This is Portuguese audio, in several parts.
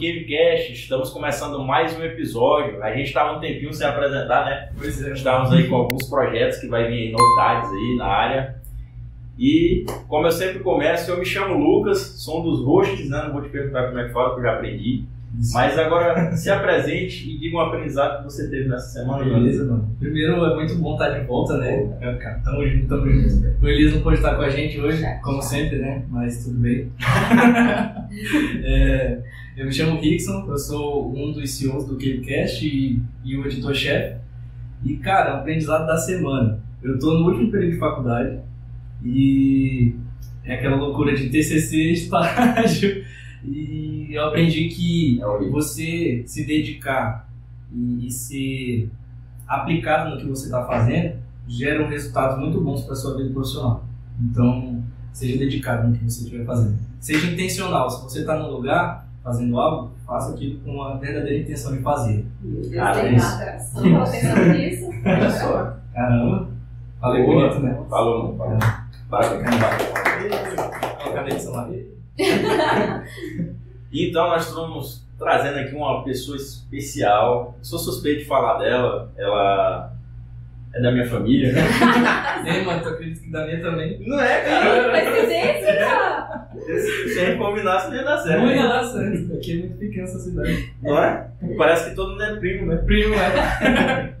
Gamecast, estamos começando mais um episódio. A gente estava um tempinho sem apresentar, né? Pois é. Estávamos aí com alguns projetos que vai vir novidades aí na área. E como eu sempre começo, eu me chamo Lucas, sou um dos hosts, né? Não vou te perguntar como é que fala, porque eu já aprendi. Mas agora se apresente e diga um aprendizado que você teve nessa semana. Beleza, mano. Primeiro, é muito bom estar de volta, né? É, cara, tamo junto, tamo junto. O Elias não pôde estar com a gente hoje, como sempre, né? Mas tudo bem. É, eu me chamo Rickson, eu sou um dos CEOs do Gamecast e, e o editor-chefe. E, cara, aprendizado da semana. Eu tô no último período de faculdade e é aquela loucura de TCC, estágio. E eu aprendi que É você se dedicar e, e ser aplicado no que você está fazendo geram resultados muito bons para sua vida profissional. Então, seja dedicado no que você estiver fazendo. Seja intencional. Se você está num lugar fazendo algo, faça aquilo com a verdadeira intenção de fazer. Deus, Cara, tem isso. nisso. Olha só. Caramba! Falei Boa. bonito, né? Falou, mano. Falou. Bacana. Essa Maria? Então nós estamos trazendo aqui uma pessoa especial. Sou suspeito de falar dela. Ela é da minha família, né? Ei, mano, tu acredita que da minha também? Não é, cara? Coincidência! Se a gente combinasse, não ia dar certo. Não ia dar certo. Aqui é muito pequena essa cidade. Não é? Parece que todo mundo é primo, né? Primo, é.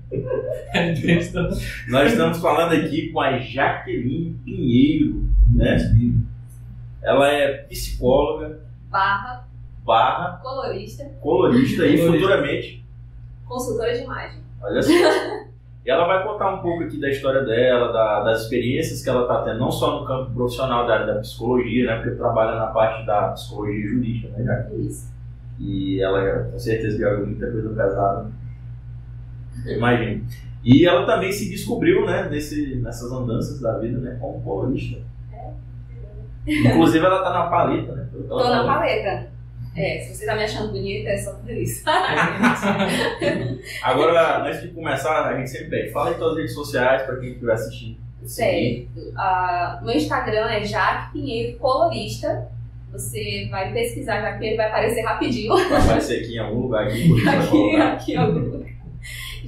É besta. Nós estamos falando aqui com a Jaqueline Pinheiro, né? Ela é psicóloga, Barra, barra, colorista, colorista e futuramente, consultora de imagem. olha só. E ela vai contar um pouco aqui da história dela, da- das experiências que ela está tendo, não só no campo profissional da área da psicologia, né? Porque trabalha na parte da psicologia jurídica, né, Jaqueline? Isso. E ela, já- com certeza, já viu muita coisa pesada. Imagino. E ela também se descobriu, né, nesse, nessas andanças da vida, né, como colorista. Inclusive, ela tá na paleta, né? Tô na paleta. É, se você tá me achando bonita, é só por isso. Agora, antes de começar, a gente sempre pede, fala aí suas redes sociais para quem estiver assistindo. Certo. Ah, meu Instagram é Jaque Pinheiro Colorista. Você vai pesquisar Jaque Pinheiro, vai aparecer rapidinho. Vai aparecer aqui em algum lugar aqui, aqui, aqui, em algum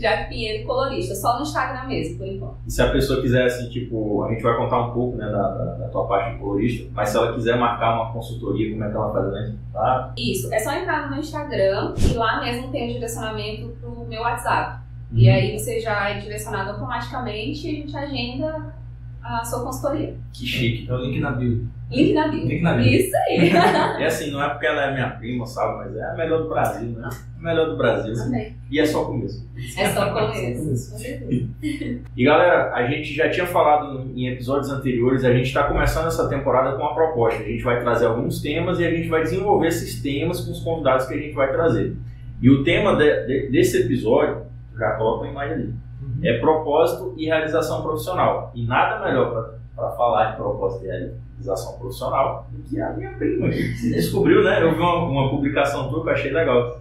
Jaque Pinheiro Colorista. Só no Instagram mesmo, por enquanto. E se a pessoa quiser, assim, tipo, a gente vai contar um pouco, né, da, da, da tua parte de colorista, mas se ela quiser marcar uma consultoria, como é que ela faz, né? Tá? Isso, é só entrar no meu Instagram e lá mesmo tem o direcionamento pro meu WhatsApp. E Uhum. aí você já é direcionado automaticamente e a gente agenda a sua consultoria. Que chique. É o link na bio. Link na bio. Link na bio. Isso aí. E assim, não é porque ela é minha prima, sabe? Mas é a melhor do Brasil, né? A melhor do Brasil. Também. E é só começo. É só começo. começo. Com certeza. E galera, a gente já tinha falado em episódios anteriores, a gente está começando essa temporada com uma proposta. A gente vai trazer alguns temas e a gente vai desenvolver esses temas com os convidados que a gente vai trazer. E o tema de- de- desse episódio, já coloca a imagem ali, é propósito e realização profissional. E nada melhor para falar de propósito e realização profissional do que a minha prima, se descobriu, né? Eu vi uma, uma publicação tua que eu achei legal.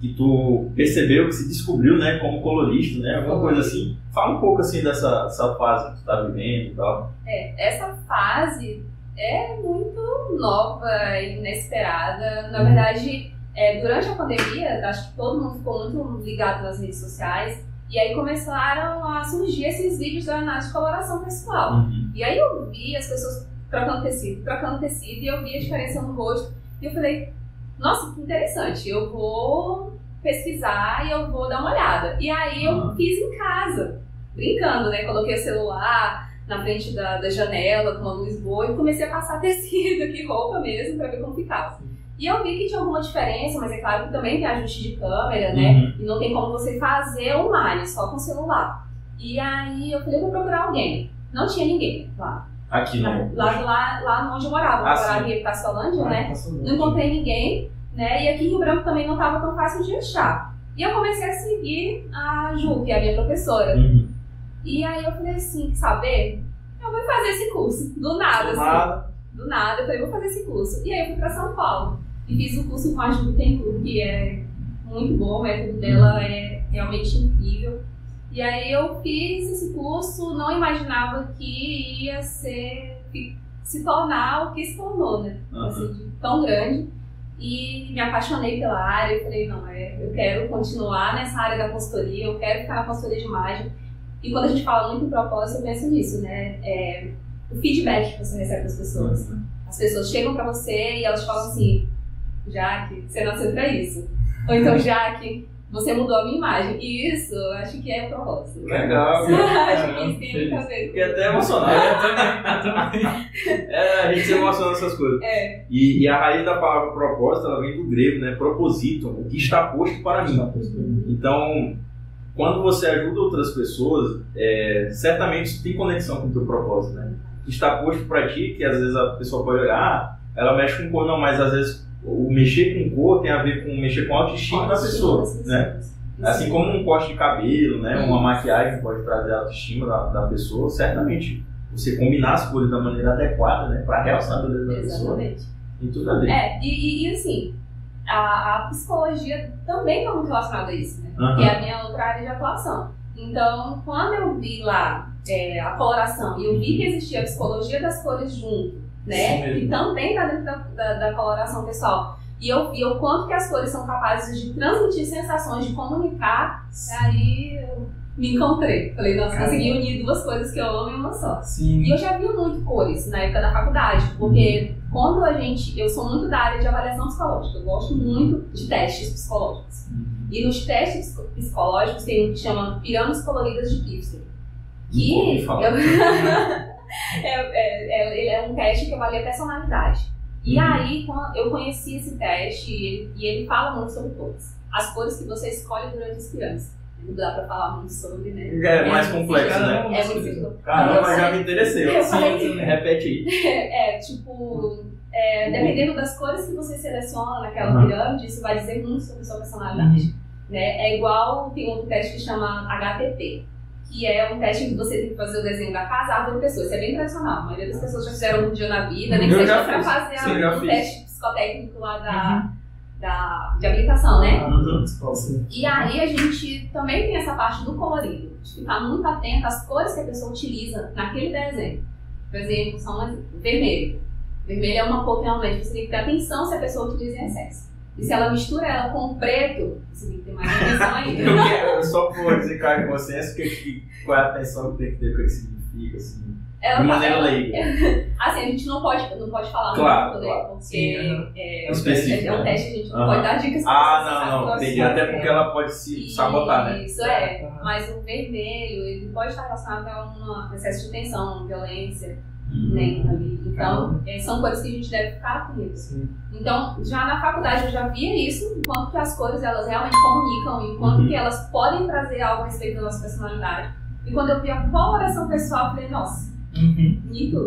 Que tu percebeu que se descobriu, né, como colorista, né? Alguma coisa assim. Fala um pouco assim dessa, dessa fase que tu tá vivendo e tal. É, essa fase é muito nova e inesperada. Na Uhum. verdade, é, durante a pandemia, acho que todo mundo ficou muito ligado nas redes sociais. E aí começaram a surgir esses vídeos da análise de coloração pessoal. E aí eu vi as pessoas trocando tecido, trocando tecido, e eu vi a diferença no rosto. E eu falei, nossa, que interessante, eu vou pesquisar e eu vou dar uma olhada. E aí eu Uhum. fiz em casa, brincando, né? Coloquei o celular na frente da, da janela com a luz boa e comecei a passar tecido aqui, roupa mesmo, pra ver como ficava. E eu vi que tinha alguma diferença, mas é claro que também tem ajuste de câmera, né? Uhum. E não tem como você fazer online só com o celular. E aí eu falei, vou procurar alguém. Não tinha ninguém lá. Aqui no. Lá, lá, lá onde eu morava. Eu Ah, morava sim. em Passolândia, né? Passou Não encontrei ninguém, né? E aqui em Rio Branco também não estava tão fácil de achar. E eu comecei a seguir a Ju, que é a minha professora. Uhum. E aí eu falei assim, quer saber? Eu vou fazer esse curso. Do nada, assim. Nada. Do nada. Eu falei, vou fazer esse curso. E aí eu fui pra São Paulo. E fiz o curso com a Ju Tencourt, que é muito bom, o método dela é realmente incrível. E aí eu fiz esse curso, não imaginava que ia ser, se tornar o que se tornou, né? Aham. Assim, tão grande. e me apaixonei pela área. Eu falei, não, é, eu quero continuar nessa área da consultoria, eu quero ficar na consultoria de imagem. E quando a gente fala muito em propósito, eu penso nisso, né? É, o feedback que você recebe das pessoas. Uhum. As pessoas chegam para você e elas falam assim, Jaque, você nasceu pra isso. Ou então, Jaque, você mudou a minha imagem. E isso, eu acho que é o propósito. Legal. acho que isso tem muito a ver. Fiquei até emocionado. é, a gente se emociona nessas coisas. É. E, e, a raiz da palavra propósito, ela vem do grego, né? Proposito, o que está posto para mim. Então, quando você ajuda outras pessoas, é, certamente isso tem conexão com o teu propósito, né? Está posto para ti, que às vezes a pessoa pode olhar, ah, ela mexe com cor, não, mas às vezes o mexer com cor tem a ver com mexer com a autoestima da pessoa, né? Assim como um corte de cabelo, né? Uma maquiagem pode trazer a autoestima da, da pessoa, certamente você combinar as cores da maneira adequada, né? Para realçar a beleza da Exatamente. pessoa. Tem tudo a ver. É, e, e, e assim, a, a, psicologia também está muito relacionada a isso, né? Uhum. Que é a minha outra área de atuação. Então, quando eu vi lá é, a coloração e eu vi que existia a psicologia das cores junto, né? Que também está dentro da, da, da, coloração pessoal. E eu vi o quanto que as cores são capazes de transmitir sensações, de comunicar. Aí eu me encontrei. Falei, nossa, Caramba. consegui unir duas coisas que eu amo em uma só. Sim. E eu já vi muito cores na época da faculdade, porque uhum. quando a gente. Eu sou muito da área de avaliação psicológica, eu gosto muito de testes psicológicos. Uhum. E nos testes psicológicos tem um que chama pirâmides coloridas de Gibson. Que eu... é, é, é, ele é um teste que avalia personalidade. E uhum. aí eu conheci esse teste e ele, e ele fala muito sobre cores. As cores que você escolhe durante as crianças. Não dá pra falar muito sobre, né? É, mais complexo, né? É muito. Caramba, já me interessei. Eu falei, Sim, repete aí. É, tipo, é, dependendo das cores que você seleciona naquela uhum. pirâmide, isso vai dizer muito sobre sua personalidade. Uhum. Né? É igual, tem outro teste que chama HTT, que é um teste que você tem que fazer o desenho da casa, árvore pessoa. Isso é bem tradicional. A maioria das pessoas já fizeram um dia na vida, nem que seja para fazer Sim, a, um teste psicotécnico lá da, uhum. da, de habilitação, né? Uhum. E aí a gente também tem essa parte do colorido, de ficar muito atento às cores que a pessoa utiliza naquele desenho. Por exemplo, são vermelho. Vermelho é uma cor que realmente você tem que ter atenção se a pessoa utiliza em excesso. E se ela mistura ela com preto, você tem que ter mais atenção ainda. eu só por dizer cara com vocês, que, que, qual é a atenção que tem que ter, o que significa, assim. Ela de maneira leiga. assim, a gente não pode, não pode falar claro, muito, claro. né? Porque Sim, é, é, específico, é, um teste, a gente não pode dar dicas Ah, não, não, entendi. Até porque ela pode se sabotar, né? Isso é. Mas o vermelho, ele pode estar relacionado a um excesso de tensão, violência né, ali. Então, é, são cores que a gente deve ficar com isso. Então, já na faculdade eu já via isso, enquanto que as cores elas realmente comunicam, enquanto uhum. que elas podem trazer algo a respeito da nossa personalidade. E quando eu vi a coloração pessoal, eu falei, nossa, Uhum.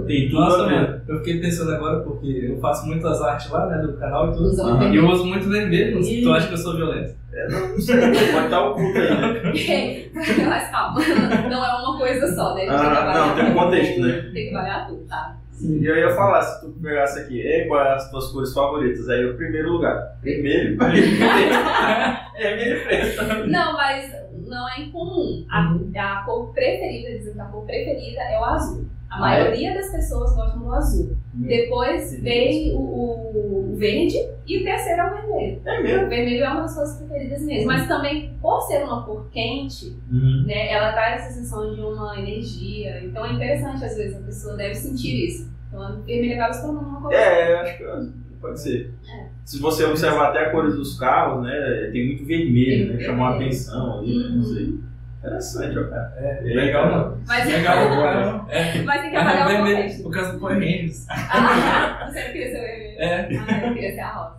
Tem tudo Nossa, mano, eu fiquei pensando agora porque eu faço muitas artes lá, né, do canal e tudo. Uhum. E eu uso muito vermelho, tu acha que eu sou violento? É, não, sei, pode estar oculto aí, né? Mas calma, não é uma coisa só, né? Ah, não, tem um contexto, né? Tem que variar tudo, tá? Sim. E eu ia falar, se tu pegasse aqui, Ei, quais as tuas cores favoritas? Aí o primeiro lugar. Vermelho, vermelho preto. Não, mas não é incomum. A, a cor preferida, dizem que a cor preferida é o azul. A maioria das pessoas gostam do azul. Depois vem o, o, verde e o terceiro é o vermelho. É mesmo? O vermelho é uma das suas preferidas mesmo. Mas também, por ser uma cor quente, uhum. né, ela traz essa sensação de uma energia. Então é interessante, às vezes, a pessoa deve sentir isso. Então o vermelho acaba se tornando uma cor. É, eu acho que pode ser. É. Se você observar até a cores dos carros, né, tem muito vermelho, tem né, chamou a atenção ali, né, não sei. Uhum. Interessante, ó, cara. É, legal, mano. Mas, legal, cara. É. Mas tem que avaliar o contexto. Por causa do Power Rangers. Ah, você não queria ser vermelho? É. Ah, eu queria ser a rosa.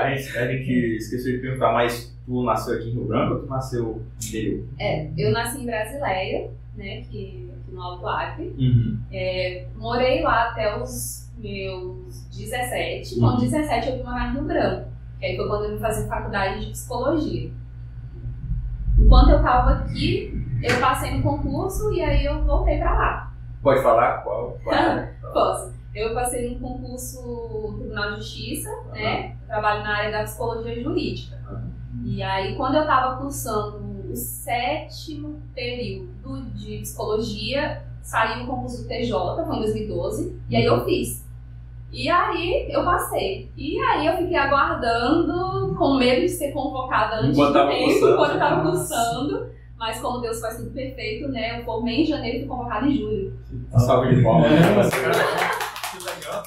A gente, a gente esqueceu de perguntar, mas tu nasceu aqui em Rio Branco ou tu nasceu no interior? É, eu nasci em Brasileia, né, que, aqui no Alto Acre. Uhum. É, morei lá até os meus 17. Com 17 eu vim morar em Rio Branco. Que aí foi quando eu vim fazer faculdade de psicologia. Enquanto eu estava aqui, eu passei no concurso e aí eu voltei para lá. Pode falar qual? qual é? Posso. Eu passei no concurso no Tribunal de Justiça, uhum. né? Eu trabalho na área da psicologia jurídica. Uhum. E aí, quando eu estava cursando o sétimo período de psicologia, saiu o concurso do TJ, foi em 2012, e aí eu fiz. E aí eu passei. E aí eu fiquei aguardando, com medo de ser convocada antes Enquanto do tempo, cursando. quando eu tava Nossa. cursando. Mas como Deus faz tudo perfeito, né? Eu formei em janeiro e fui convocada em julho. Salve de palmas. É, que legal.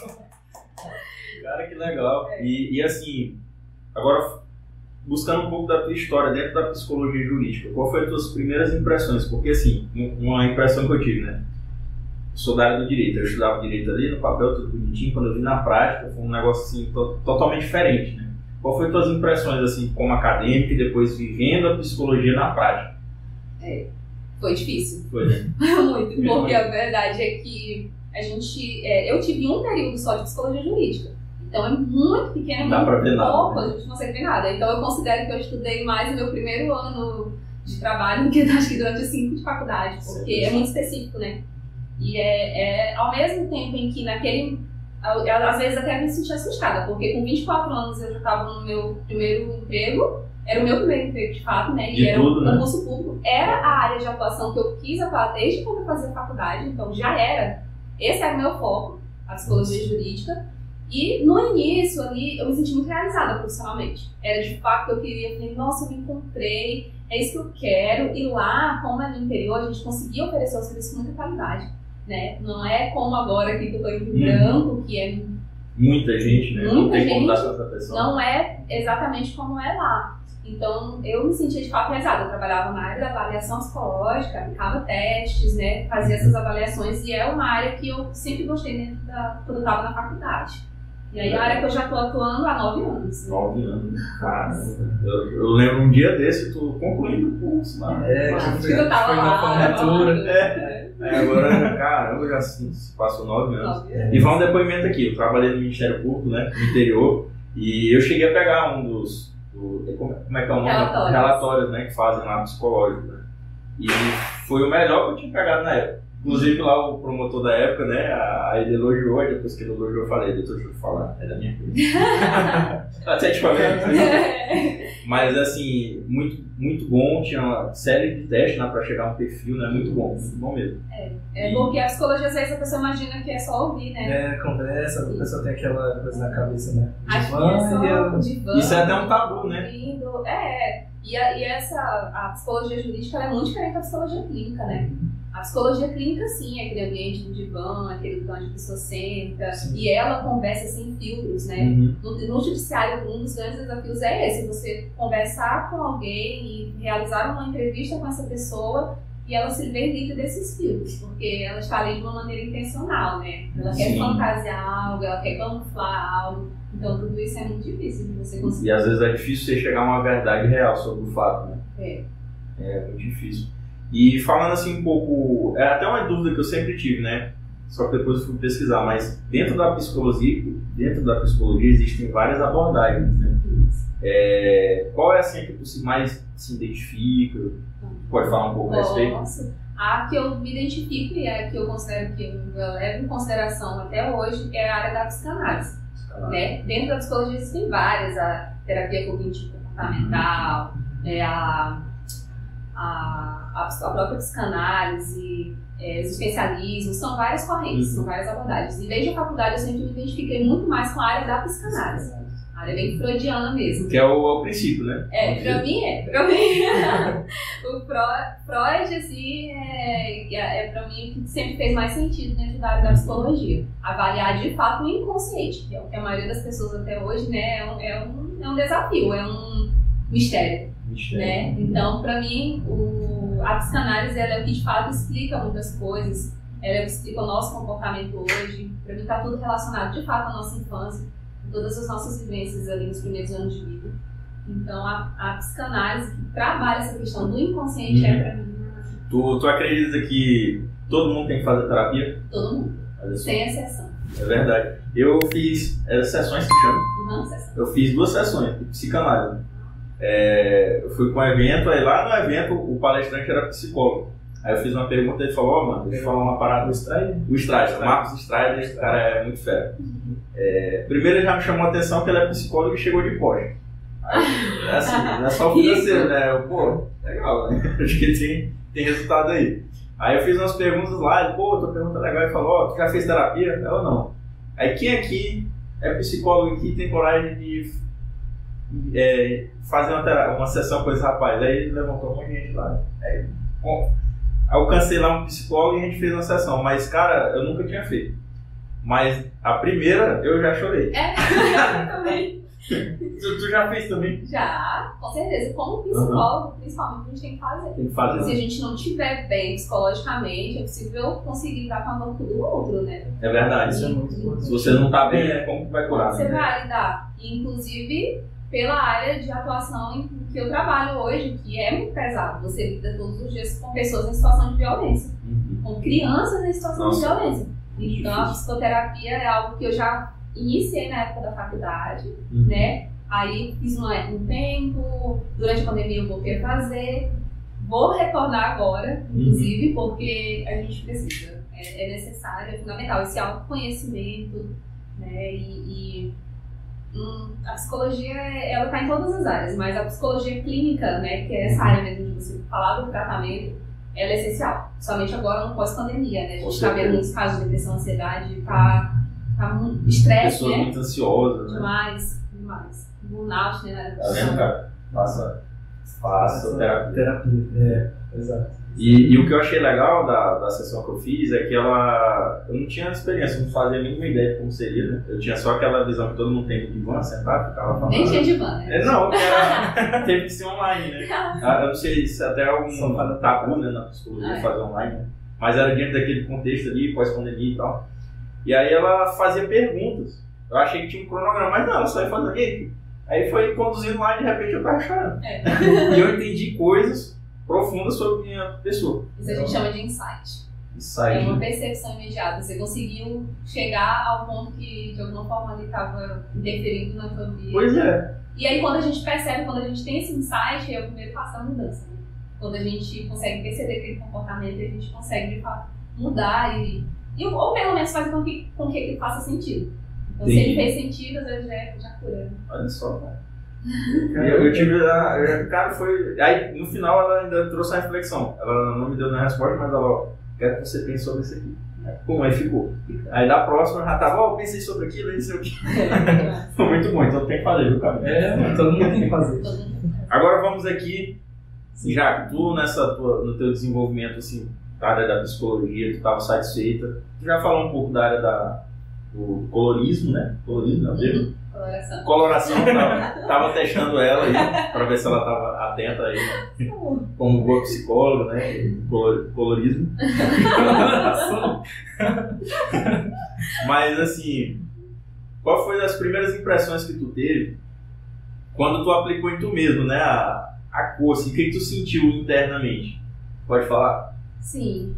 Cara, que legal. E, e assim, agora buscando um pouco da tua história dentro da psicologia jurídica, qual foi as tuas primeiras impressões? Porque assim, um- uma impressão que eu tive, né? Sou da área do direito, eu estudava direito ali no papel, tudo bonitinho, quando eu vi na prática, foi um negócio assim, to- totalmente diferente, né? Qual foi as tuas impressões, assim, como acadêmico e depois vivendo a psicologia na prática? Foi difícil. Foi, né? Muito, É. porque a verdade é que a gente. é, eu tive um período só de psicologia jurídica. Então é muito pequeno, é Dá muito ver nada, pouco, né? a gente não consegue ver nada. Então eu considero que eu estudei mais no meu primeiro ano de trabalho do que acho que durante os cinco de faculdade, porque Certo. é muito específico, né? E é, é ao mesmo tempo em que naquele. eu- Às vezes até me senti assustada, porque com 24 anos eu já estava no meu primeiro emprego, era o meu primeiro emprego de fato, né? De e era tudo, um né? concurso público. Era a área de atuação que eu quis atuar desde quando eu fazia faculdade, então já era. Esse era o meu foco, a psicologia jurídica. E no início ali eu me senti muito realizada profissionalmente. Era de fato que eu queria, eu falei, nossa, eu me encontrei, é isso que eu quero. E lá, como é no interior, a gente conseguia oferecer o serviço com muita qualidade. Né? Não é como agora aqui que eu tô em Rio Uhum. Branco, que é Muita gente, né? não Muita tem como dar gente. atenção. não é exatamente como é lá. Então, eu me sentia de fato realizada. Eu trabalhava na área da avaliação psicológica, aplicava testes, né? Fazia essas avaliações e é uma área que eu sempre gostei dentro da, quando eu estava na faculdade. E aí, é a área que eu já estou atuando há nove anos. né? Nove anos, cara. Eu, eu lembro um dia desse, tu concluindo o curso lá. É, que eu tava foi na lá, formatura. tava lá. É, agora, caramba, já se passou nove anos. E vai um depoimento aqui, eu trabalhei no Ministério Público, né, no interior, e eu cheguei a pegar um dos, do- como como é que é o nome? Relatórios. Relatórios, né, que fazem lá psicológico, né. E foi o melhor que eu tinha pegado na época. Inclusive lá o promotor da época, né, a- ele elogiou, e depois que ele elogiou eu falei, doutor, deixa eu falar, é da minha coisa. Até te falei. Mas assim, muito, muito bom, tinha uma série de testes né, para chegar a um perfil, né? Muito bom, muito bom mesmo. É porque a psicologia, às vezes, a pessoa imagina que é só ouvir, né? É, conversa, a pessoa tem aquela coisa na cabeça, né? Que é Divã só e divã. Isso é até um tabu, né? ouvindo. É, e, a, e essa, a psicologia jurídica ela é muito diferente da psicologia clínica, né? A psicologia clínica, sim, é aquele ambiente do divã, aquele lugar onde a pessoa senta, Sim. e ela conversa sem filtros, né? Uhum. No, no judiciário, um dos grandes desafios é esse: você conversar com alguém e realizar uma entrevista com essa pessoa e ela se ver livre desses filtros, porque ela está ali de uma maneira intencional, né? Ela quer Sim. fantasiar algo, ela quer camuflar algo. Então, tudo isso é muito difícil de você conseguir. E às vezes é difícil você chegar a uma verdade real sobre o fato, né? É. É muito difícil. E falando assim um pouco, é até uma dúvida que eu sempre tive, né? Só que depois eu fui pesquisar, mas dentro da psicologia, dentro da psicologia existem várias abordagens, né? É, qual é assim a que você mais se identifica? Pode falar um pouco a respeito? Posso. A que eu me identifico e a que eu considero que eu levo em consideração até hoje é a área da psicanálise. Né? Dentro da psicologia existem várias, a terapia cognitivo-comportamental, é, a, a, a, a própria psicanálise, é, existencialismo, são várias correntes, Uhum. são várias abordagens. E desde a faculdade eu sempre me identifiquei muito mais com a área da psicanálise, a área bem freudiana mesmo. Que é o, é o princípio, né? É, pra mim é. Pra mim, o Freud, assim, é, é, é pra mim o que sempre fez mais sentido dentro da área da psicologia. Avaliar de fato o inconsciente, que é o que a maioria das pessoas até hoje, né, é um, é um, é um desafio, é um mistério, Mistério. né? Então, pra mim, o, a psicanálise, ela é o que de fato explica muitas coisas, ela é o que explica o nosso comportamento hoje. Pra mim tá tudo relacionado de fato à nossa infância, todas as nossas vivências ali nos primeiros anos de vida. Então, a, a psicanálise que trabalha essa questão do inconsciente Uhum. é pra mim Tu, tu acredita que todo mundo tem que fazer terapia? todo mundo, sem exceção. É verdade. Eu fiz é, sessões que chama. Não exceção. Eu fiz duas sessões de psicanálise. É, eu fui para um evento, aí lá no evento o palestrante era psicólogo. Aí eu fiz uma pergunta e ele falou, ó, mano, deixa eu falar uma parada. O Stray? O Strider, o Marcos Strider, esse cara é muito fera. É, primeiro ele já me chamou a atenção que ele é psicólogo e chegou de Porsche. Aí, é assim, não é só o financeiro, né? Eu, pô, legal, né? Acho que tem, tem resultado aí. Aí eu fiz umas perguntas lá, ele, pô, tua pergunta é legal, ele falou, ó, tu já fez terapia? Eu não. Aí quem aqui é psicólogo aqui tem coragem de é, fazer uma, uma sessão com esse rapaz? Aí ele levantou um monte de gente lá. Aí, bom, alcancei lá um psicólogo e a gente fez uma sessão, mas cara, eu nunca tinha feito. Mas a primeira eu já chorei. É, eu também. Tu, tu já fez também? Já, com certeza. Como psicólogo, principalmente, a gente tem que fazer. Tem que fazer. Se a gente não estiver bem psicologicamente, é possível conseguir lidar com a dor do outro, né? É verdade. Isso é muito importante. Se você não tá bem, é como que vai curar? Você né? vai lidar. Inclusive, pela área de atuação em que eu trabalho hoje, que é muito pesado. Você lida todos os dias com pessoas em situação de violência, Uhum. com crianças em situação Nossa. de violência. Então, a psicoterapia é algo que eu já iniciei na época da faculdade, Uhum. né? Aí fiz um, um tempo, durante a pandemia eu voltei a fazer. Vou retornar agora, inclusive, porque a gente precisa. É, é necessário, é fundamental esse autoconhecimento, né? E, e, a psicologia, ela está em todas as áreas, mas a psicologia clínica, né? Que é essa área mesmo de você falar do tratamento, ela é essencial. Somente agora no pós-pandemia, né? A gente está vendo muitos casos de depressão, ansiedade, tá, tá muito estresse, Pessoas né? muito ansiosas, né? Demais, demais. Burnout, né? Tá vendo, cara? Faça, faça terapia. Terapia, é, exato. E, e o que eu achei legal da, da sessão que eu fiz é que ela. Eu não tinha experiência, não fazia a mínima ideia de como seria, né? Eu tinha só aquela visão que todo mundo tem de divã, sentado, ficava falando. Nem tinha divã, né? É, não, era, teve que ser online, né? Ah, Eu não sei se até é um para tabu né, na psicologia Ah, é. fazer online, né? Mas era dentro daquele contexto ali, pós-pandemia e tal. E aí ela fazia perguntas. Eu achei que tinha um cronograma, mas não, ela só ia fazendo aí. Aí foi conduzindo lá e de repente eu tava chorando. É. E eu entendi coisas profundas sobre minha pessoa. Isso a gente chama de insight. Isso É uma percepção imediata. Você conseguiu chegar ao ponto que, de alguma forma, ele estava interferindo na sua vida. Pois é. E aí, quando a gente percebe, quando a gente tem esse insight, é o primeiro passo da mudança. Né? Quando a gente consegue perceber aquele comportamento, a gente consegue, de fato, mudar e, e ou pelo menos fazer com que, com que ele faça sentido. Então, se Entendi. ele fez sentido, às vezes já, é- já cura. Olha só, cara. Eu, eu tive. eu- Cara, foi. Aí no final ela ainda trouxe a reflexão. Ela não me deu nenhuma resposta, mas ela, ó, quero que você pense sobre isso aqui. Como aí ficou. Aí da próxima eu já tava, ó, pensei sobre aquilo, aí não sei o que. Foi muito bom, então tem que fazer, viu, cara? É, todo mundo tem que fazer. Agora vamos aqui, já que tu nessa tua, no teu desenvolvimento assim, da área da psicologia, tu estava satisfeita, tu já falou um pouco da área da, do colorismo, né? Colorismo, não é? Coloração. Coloração, tava, tava testando ela aí, pra ver se ela tava atenta aí, né? como boa psicóloga, né? Color, colorismo. Mas assim, qual foi as primeiras impressões que tu teve quando tu aplicou em tu mesmo, né? A, a cor, assim, o que tu sentiu internamente? Pode falar? Sim.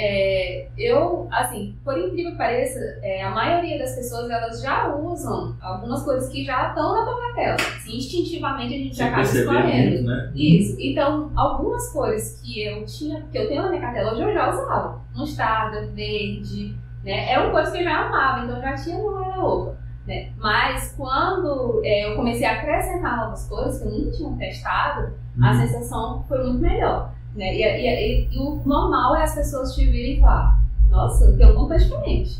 É, eu, assim, por incrível que pareça, é, a maioria das pessoas elas já usam algumas coisas que já estão na tua cartela. Assim, instintivamente a gente já Sem acaba escolhendo. né? Isso. Então, algumas cores que eu tinha, que eu tenho na minha cartela, hoje eu já usava. Mostarda, verde, né? Eram cores que eu já amava, então eu já tinha no guarda-roupa. Né? Mas quando é, eu comecei a acrescentar novas cores que eu nunca tinha testado, a Uhum. sensação foi muito melhor. Né? E, e- e- e o normal é as pessoas te virem e falar, nossa, tem alguma coisa diferente.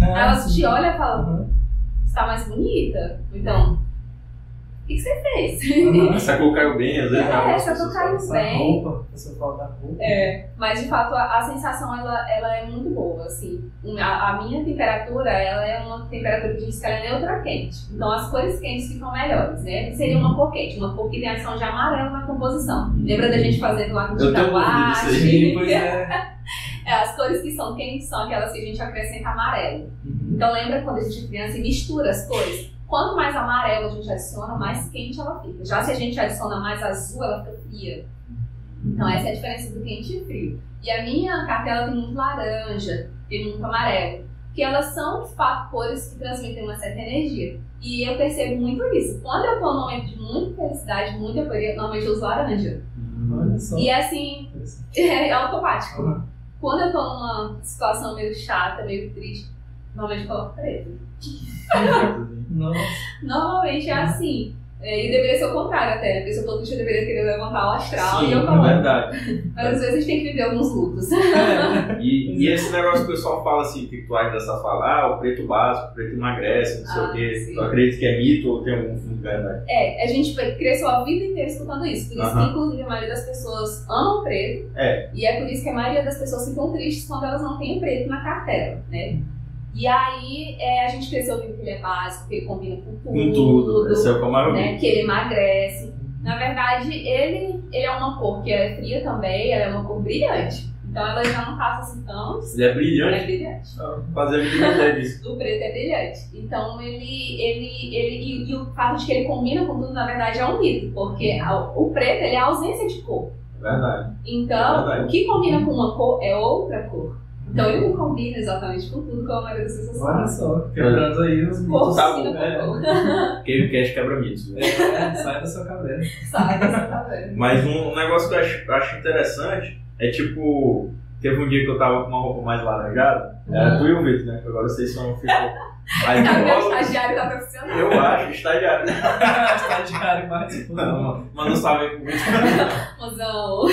Aí elas te olham e falam, você tá mais bonita? Então, o que, você fez? Essa cor caiu bem, às vezes. É, essa cor caiu Essa bem. roupa, fala da roupa. É, mas de fato a, a sensação ela, ela é muito boa, assim. A, a minha temperatura, ela é uma temperatura que diz que ela é neutra quente. Então as cores quentes ficam melhores, né? Seria uma cor quente, uma cor que tem ação de amarelo na composição. Lembra da gente fazendo lá no. Sim, pois é. É, as cores que são quentes são aquelas que a gente acrescenta amarelo. Uhum. Então lembra quando a gente é criança e mistura as cores? Quanto mais amarelo a gente adiciona, mais quente ela fica. Já se a gente adiciona mais azul, ela fica fria. Então essa é a diferença do quente e frio. E a minha cartela tem muito laranja, tem muito amarelo. Que elas são, de fato, cores que transmitem uma certa energia. E eu percebo muito isso. Quando eu tô num momento de muita felicidade, muita euforia, normalmente eu uso laranja. Só. E assim, é automático. Uhum. Quando eu tô numa situação meio chata, meio triste, normalmente eu coloco preto. Nossa. Normalmente é assim. É, e deveria ser o contrário até, né? A pessoa todo dia deveria querer levantar o astral Sim, e eu é coloco. verdade. Mas às vezes a gente tem que viver alguns lutos. E, e esse negócio que o pessoal fala assim, que acha dessa fala? Ah, o preto básico, o preto emagrece, não sei Ah, o quê. sim. Tu acredita que é mito ou tem algum fundo de verdade? É, a gente cresceu a vida inteira escutando isso. Por isso que, Aham. inclusive, a maioria das pessoas ama o preto. É. E é por isso que a maioria das pessoas ficam tristes quando elas não têm o preto na cartela, né? E aí, é, a gente cresceu ouvindo que ele é básico, que ele combina com tudo. Com tudo. Esse é o ouvi. né, que ele emagrece. Na verdade, ele, ele é uma cor que é fria também, ela é uma cor brilhante. Então ela já não passa assim tão. Ele é Ela é brilhante. brilhante. Fazer inteira disso. O preto é brilhante. Então ele. ele, ele e, e o fato de que ele combina com tudo, na verdade, é um mito. Porque o preto ele é a ausência de cor. É verdade. Então, Verdade. o que combina com uma cor é outra cor. Então ele não combina exatamente com tudo, como a maioria das pessoas Olha só, quebrando aí os mitos. Tá combina bom, com. Porque quer quebra mitos. né? É, sai da sua cabeça. Sabe, você tá vendo? Mas um, um negócio que eu acho, eu acho interessante é tipo. Teve um dia que eu tava com uma roupa mais laranjada. Era Uhum. tu e o Vitor, né? Agora vocês são ficou mais Tá, meu estagiário tá profissional. Eu acho, estagiário. Estagiário participou. Não, mas não sabe com Vitor. Mozão.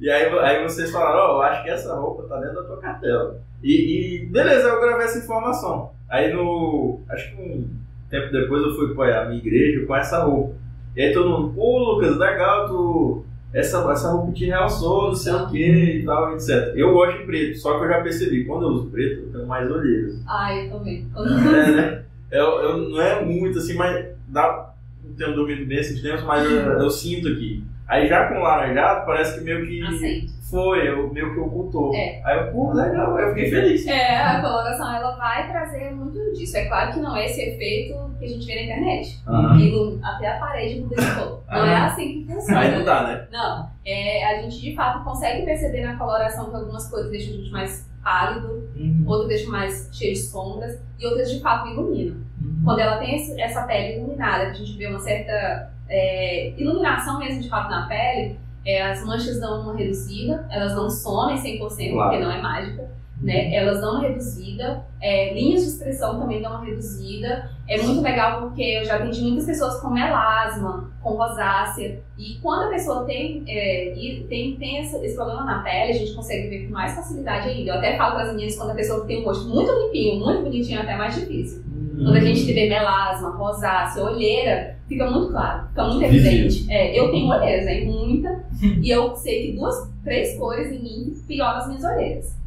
E aí, aí vocês falaram, ó, eu acho que essa roupa tá dentro da tua cartela. E, e beleza, eu gravei essa informação. Aí no. Acho que um tempo depois eu fui para a minha igreja com essa roupa. E aí todo mundo, pô Lucas, legal, tu. Essa, essa roupa te realçou, não sei o que e tal, etc. Eu gosto de preto, só que eu já percebi, quando eu uso preto, eu tenho mais olheiras. Ai, eu também. É, né? Eu, eu, não é muito assim, mas dá. Não tenho dormido bem esses tempos, mas eu, eu sinto aqui. Aí já com o laranjado, parece que meio que Acende. foi, eu, meio que ocultou. É. Aí eu, pô, legal, eu fiquei feliz. É, a coloração ela vai trazer muito disso. É claro que não é esse efeito que a gente vê na internet. Ilum- até a parede iluminou. Não é assim que funciona. Aí não dá, né? Não, é, a gente de fato consegue perceber na coloração que algumas cores deixam a gente mais pálido, Uhum. outras deixam mais cheio de sombras e outras de fato iluminam. Uhum. Quando ela tem esse- essa pele iluminada, que a gente vê uma certa é, iluminação mesmo de fato na pele, é, as manchas dão uma reduzida, elas não somem 100% Claro. porque não é mágica, né? Elas dão uma reduzida, é, linhas de expressão também dão uma reduzida. É muito legal porque eu já atendi muitas pessoas com melasma, com rosácea, e quando a pessoa tem, é, tem, tem esse, esse problema na pele, a gente consegue ver com mais facilidade ainda. Eu até falo para as meninas quando a pessoa tem um rosto muito limpinho, muito bonitinho, é até mais difícil. Uhum. Quando a gente vê melasma, rosácea, olheira, fica muito claro, fica muito evidente. É, eu tenho olheiras, né? Muita. e eu sei que duas, três cores em mim pioram as minhas olheiras.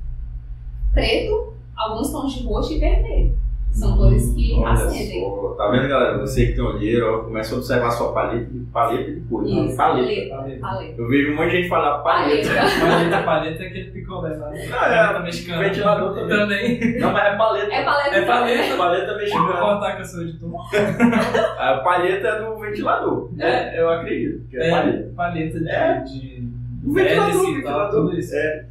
Preto, alguns tons de roxo e vermelho. São cores que Olha acendem. só. Tá vendo, galera? Você que tem olheira, ó, começa a observar a sua paleta, de- paleta de cores. Isso, paleta. paleta. Paleta. Eu vejo um monte de gente falar paleta. Paleta. Paleta, paleta é aquele picolé lá. né? Não, é, Paleta mexicana. ventilador também. Também. Não, mas é paleta. É paleta. É paleta. Paleta Vou mexicana. cortar que eu sou editor. A paleta é do ventilador. É, eu acredito que é, paleta. É, paleta de. É. de O ventilador, o tal, ventilador. tudo isso. É.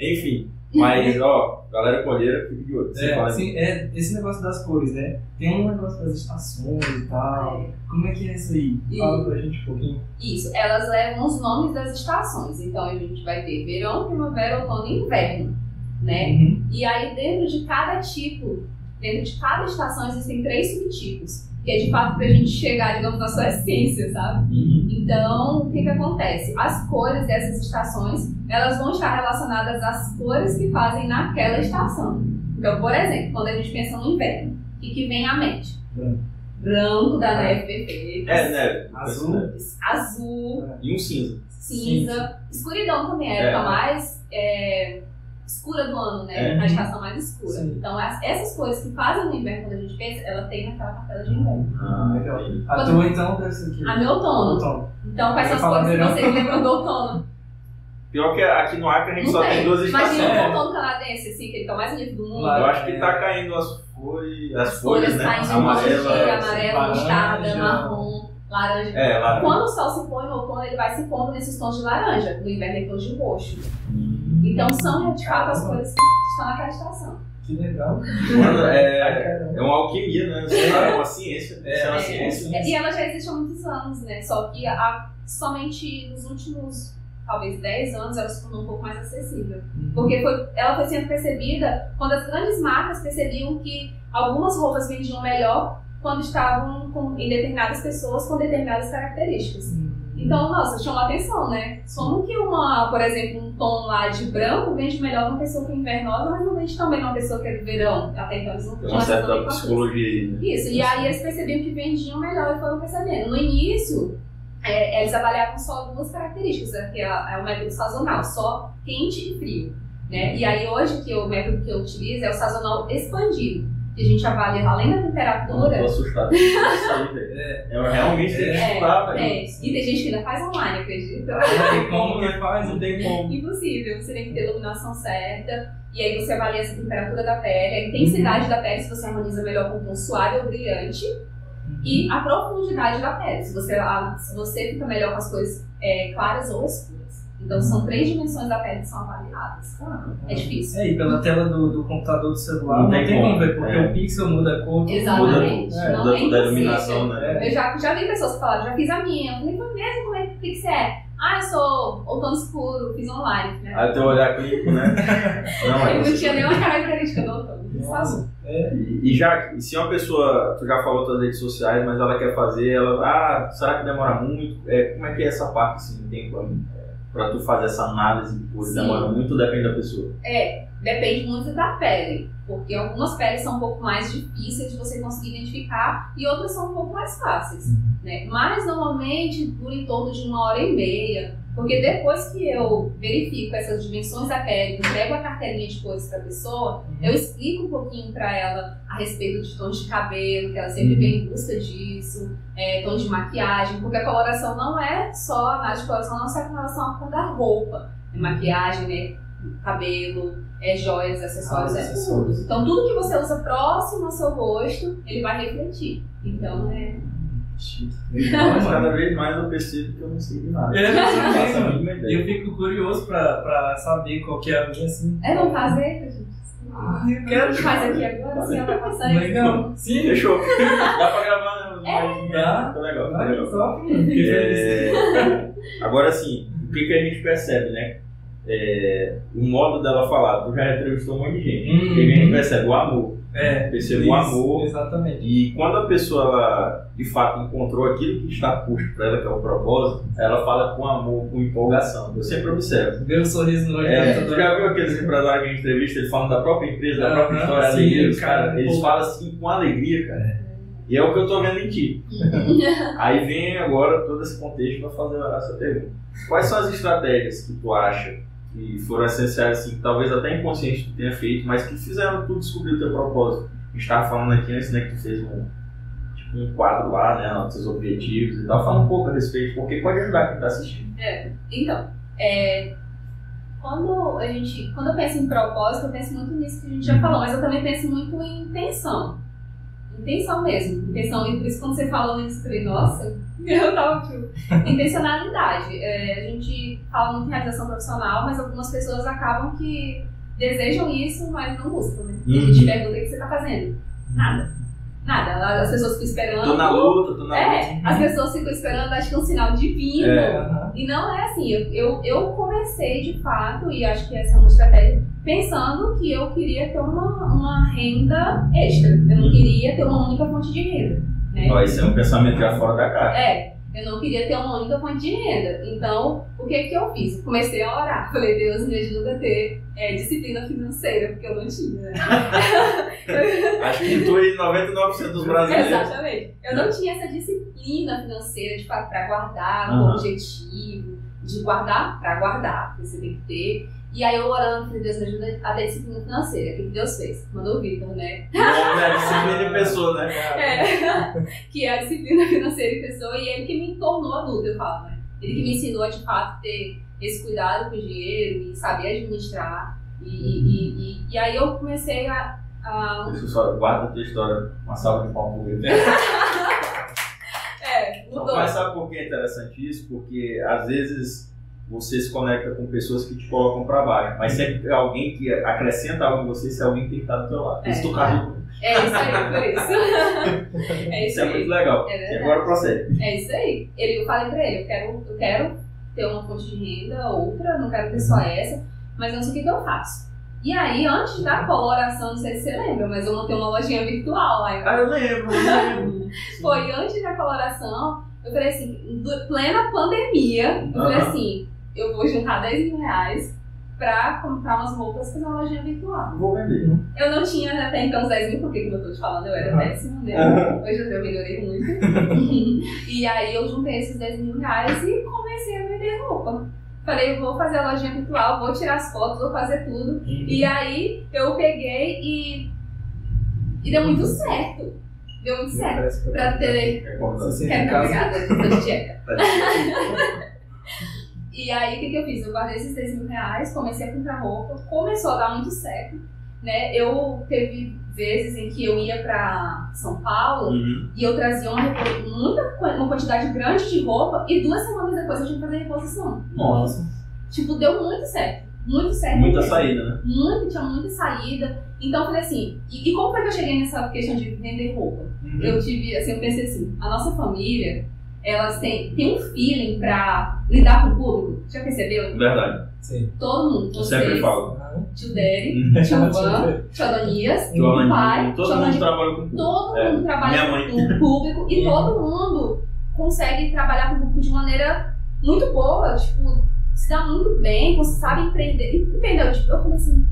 Enfim. Mas, ó, galera com olheira, fica de olho. É, assim, é, esse negócio das cores, né? Tem um negócio das estações e tal. É. Como é que é isso aí? E- Fala pra gente um pouquinho. Isso, elas levam os nomes das estações. Então a gente vai ter verão, primavera, outono e inverno, né? Uhum. E aí dentro de cada tipo, dentro de cada estação existem três subtipos, que é de fato pra gente chegar, digamos, na sua essência, sabe? Uhum. Então, o que que acontece? As cores dessas estações, elas vão estar relacionadas às cores que fazem naquela estação. Então, por exemplo, quando a gente pensa no inverno, o que, que vem à mente? Branco. Branco da neve perfeita. É, né? Azul. Azul, E um cinza. cinza, escuridão também, a É. época mais é, escura do ano, né? É. A estação mais escura. Sim. Então, as- essas cores que fazem no inverno, quando a gente pensa, ela tem naquela cartela de inverno. Ah, Legal. entendi. A tua então deve ser aqui. A meu outono. Outono. Então, quais são as falar cores que verão. vocês lembram do outono? Pior que aqui no Acre a gente Não só tem duas Imagina estações. o É. outono canadense, assim, que ele tá mais bonito do mundo. Claro. Eu acho que tá caindo as folhas, as, As folhas, folhas né? caindo Amarela. amarela, laranja. mostarda, marrom, laranja. É, lá. Quando o sol se põe no outono, ele vai se pondo nesses tons de laranja. No inverno, em tons de roxo. Então, são, de fato, as cores que estão naquela estação. Que legal. Mano, é, é uma alquimia, né? É uma ciência. É, é uma é. ciência. É, E ela já existe há muitos anos, né? Só que há, somente nos últimos, talvez 10 anos, ela se tornou um pouco mais acessível. Porque foi, ela foi sendo percebida quando as grandes marcas percebiam que algumas roupas vendiam melhor quando estavam com, em determinadas pessoas com determinadas características. Então, nossa, chama atenção, né? Como que uma, por exemplo, um tom lá de branco vende melhor numa pessoa que é invernosa, mas não vende também numa pessoa que é do verão. Até então eles não Tem uma certa psicologia né? Isso, e aí eles percebiam que vendiam melhor e foram percebendo. No início, é, eles avaliavam só duas características, né? que é, é o método sazonal, só quente e frio. Né? E aí hoje que o método que eu utilizo é o sazonal expandido que a gente avalia além da temperatura. Eu tô assustado. é, eu realmente tenho que é, estudar, é, E tem gente que ainda faz online, acredita? Não tem como que faz, não tem como. Impossível, você tem que ter a iluminação certa. E aí você avalia essa temperatura da pele, a intensidade uhum. da pele, se você harmoniza melhor com um tom suave ou brilhante. Uhum. E a profundidade da pele, se você, se você fica melhor com as cores é, claras ou escuras. Então são três dimensões da pele que são avaliadas. é difícil. É, e pela tela do, do computador do celular não, não tem, como ver, porque é. o pixel muda a cor. Exatamente. Muda, é, toda a iluminação, né? Eu já, já vi pessoas que falaram, já fiz a minha. Eu falei, foi mesmo? Como é que você é? Ah, eu sou outono escuro, fiz online. Né? Aí teu olhar clínico, né? não, é não tinha nenhuma característica do outono. Nossa. É. E, e já, se uma pessoa, tu já falou das redes sociais, mas ela quer fazer, ela, ah, será que demora muito? É, como é que é essa parte assim, tem para tu fazer essa análise? Demora muito depende da pessoa? É, depende muito da pele, porque algumas peles são um pouco mais difíceis de você conseguir identificar e outras são um pouco mais fáceis, uhum. né? Mas normalmente dura em torno de uma hora e meia, porque depois que eu verifico essas dimensões da pele, entrego a carteirinha de cores para a pessoa, uhum. eu explico um pouquinho para ela a respeito de tons de cabelo, que ela sempre uhum. vem em busca disso, é, tons de maquiagem, porque a coloração não é só, a análise de coloração não é só com relação à cor da roupa, é maquiagem, né? cabelo, é, joias, acessórios, ah, é tudo. Então tudo que você usa próximo ao seu rosto, ele vai refletir. Então é mas cada vez mais eu percebo que eu não sei de nada. É, e eu fico curioso pra, pra saber qual que é a minha assim. É, vamos fazer, gente. Ah, eu quero. Faz aqui agora, assim, ela vai passar Legal. Sim, fechou. Dá pra gravar, né? É. Dá. Tá legal, tá legal. Só, é... Agora sim, o que, que a gente percebe, né? É... o modo dela falar, tu já entrevistou um monte de gente. Uhum. O que a gente percebe? O amor. É, percebeu o amor. Exatamente. E quando a pessoa ela, de fato encontrou aquilo que está posto para ela, que é o propósito, ela fala com amor, com empolgação. Eu sempre observo. Vê um sorriso no olho. É, tu já viu aqueles empresários que a gente entrevista, eles falam da própria empresa, da própria história, sim, alegria, os cara, eles falam assim com alegria, cara. E é o que eu estou vendo em ti. Aí vem agora todo esse contexto para fazer essa pergunta. Quais são as estratégias que tu acha que foram essenciais, assim, que talvez até inconsciente tu tenha feito, mas que fizeram tu descobrir o teu propósito. A gente estava falando aqui antes, né, que tu fez um, tipo, um quadro lá, né, nos seus objetivos e tal. Fala um pouco a respeito, porque pode ajudar quem está assistindo. É, então, é, quando a gente, quando eu penso em propósito, eu penso muito nisso que a gente já uhum. falou, mas eu também penso muito em intenção. Intenção mesmo, intenção. E por isso quando você falou nisso, eu falei, nossa, eu tava tipo, intencionalidade. É, a gente fala muito em realização profissional, mas algumas pessoas acabam que desejam isso, mas não buscam, né? Uhum. A gente pergunta o que você está fazendo. Nada. Nada. As pessoas ficam esperando. Tô na luta, tô na é, luta. As pessoas ficam esperando, acho que é um sinal divino. É. E não é assim. Eu, eu, eu comecei de fato, e acho que essa é uma estratégia, pensando que eu queria ter uma, uma renda extra. Eu não uhum. queria ter uma única fonte de renda. Né? Ó, isso é um pensamento já fora da caixa. É. Eu não queria ter uma única fonte de renda. Então, o que que eu fiz? Comecei a orar. Falei, Deus, me ajuda a ter é, disciplina financeira, porque eu não tinha. Né? Acho que tu e 99% dos brasileiros. Exatamente. Eu não tinha essa disciplina financeira de para guardar uhum. com objetivo, de guardar para guardar, porque você tem que ter. E aí eu orando, falei, Deus me ajuda a ter disciplina financeira. O que Deus fez? Mandou o Vitor, né? É, a disciplina em pessoa, né? É, que é a disciplina financeira em pessoa e ele que me tornou adulto, eu falo, né? Ele que me ensinou a de fato ter esse cuidado com o dinheiro e saber administrar. E, e, e, e aí eu comecei a. a... Deixa eu só guarda a tua história, uma salva de palmas pro É, mudou. Mas sabe por que é interessante isso? Porque às vezes você se conecta com pessoas que te colocam para baixo. Mas sempre alguém que acrescenta algo em você, se alguém que tem que estar do teu lado. É, isso é, é isso aí, por isso. é isso, isso é muito legal. É e agora procede. É isso aí. Ele, eu falei para ele, eu quero, eu quero ter uma fonte de renda, outra, não quero ter só essa, mas não sei o que, que eu faço. E aí, antes da coloração, não sei se você lembra, mas eu montei uma lojinha virtual lá. Ah, eu lembro, eu lembro. Foi antes da coloração, eu falei assim, plena pandemia, eu falei assim, eu vou juntar 10 mil reais pra comprar umas roupas pra uma lojinha virtual. Vou vender. Eu não tinha até então os 10 mil, porque como eu tô te falando, eu era Aham. péssima, né? Aham. Hoje eu melhorei muito. e aí eu juntei esses 10 mil reais e comecei a vender roupa. Falei, eu vou fazer a lojinha virtual, vou tirar as fotos, vou fazer tudo. E aí eu peguei e. E deu muito certo. Deu muito certo. Pra ter. É em casa. obrigada, tô de dieta. Tá difícil. E aí, o que, que eu fiz? Eu guardei esses 10 mil reais, comecei a comprar roupa, começou a dar muito certo, né? Eu teve vezes em que eu ia pra São Paulo Uhum. e eu trazia uma, muita, uma quantidade grande de roupa e duas semanas depois eu tinha que fazer reposição. Nossa, Tipo, deu muito certo. Muito certo. muita mesmo. saída, né? Muito, tinha muita saída. Então eu falei assim, e, e como foi que eu cheguei nessa questão de vender roupa? Eu tive, assim, eu pensei assim, a nossa família, elas têm, tem um feeling pra lidar com o público. Já percebeu? Verdade. Sim. Todo mundo. Eu sempre vocês, falo. Tio Derry, Uhum. tio Van, tio Adonias, Tio o pai, Todo mundo Adonias. trabalha com Todo É. mundo trabalha com o público e Uhum. todo mundo consegue trabalhar com o público de maneira muito boa, tipo, se dá muito bem, você sabe empreender. Entendeu? Tipo, eu falei assim,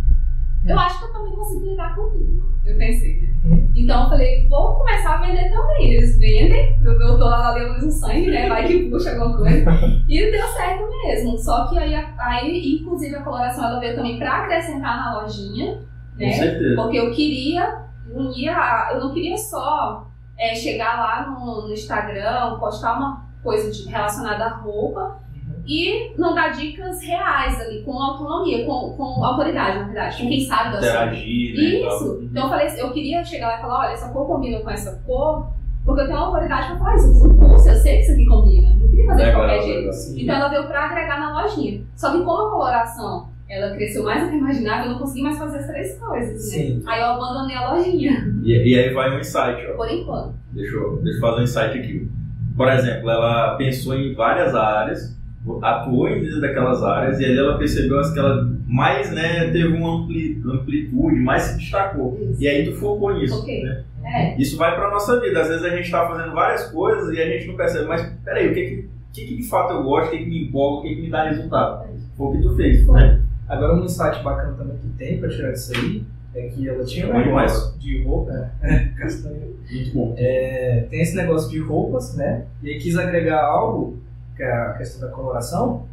eu acho que eu também consigo lidar com o público. Eu pensei, né? Então eu falei, vou começar a vender também. Eles vendem, eu, eu tô lá levando no sangue, né? Vai que puxa alguma coisa. E deu certo mesmo. Só que aí, aí inclusive, a coloração ela veio também pra acrescentar na lojinha, Com né? certeza. Porque eu queria unir a, Eu não queria só é, chegar lá no, no Instagram, postar uma coisa de, relacionada à roupa e não dar dicas reais ali, com autonomia, com, com autoridade, na verdade, com quem sabe assunto. Interagir, né? e tal. Isso. Então eu falei assim, eu queria chegar lá e falar, olha, essa cor combina com essa cor, porque eu tenho uma autoridade pra falar isso, eu fiz um curso, eu sei que isso aqui combina. Não queria fazer de Legal, qualquer jeito. Então ela veio pra agregar na lojinha. Só que como a coloração ela cresceu mais do que eu imaginava, eu não consegui mais fazer as três coisas, né? Sim. Aí eu abandonei a lojinha, E, e aí vai um insight, ó. por enquanto. Deixa eu, deixa eu fazer um insight aqui. Por exemplo, ela pensou em várias áreas, atuou em dentro daquelas áreas e ali ela percebeu as que ela mais, né, teve uma ampli- amplitude, mais se destacou. Isso. E aí tu focou nisso, Ok. né? É, Isso vai pra nossa vida. Às vezes a gente tá fazendo várias coisas e a gente não percebe, mas peraí, o que que, que, que de fato eu gosto, o que, que me empolga, o que, que me dá resultado? Foi o que tu fez, né? Agora um insight bacana também que tem pra tirar disso aí é que ela tinha um negócio de roupa. É, castanha. Muito bom. É, tem esse negócio de roupas, né? E aí quis agregar algo, que é a questão da coloração.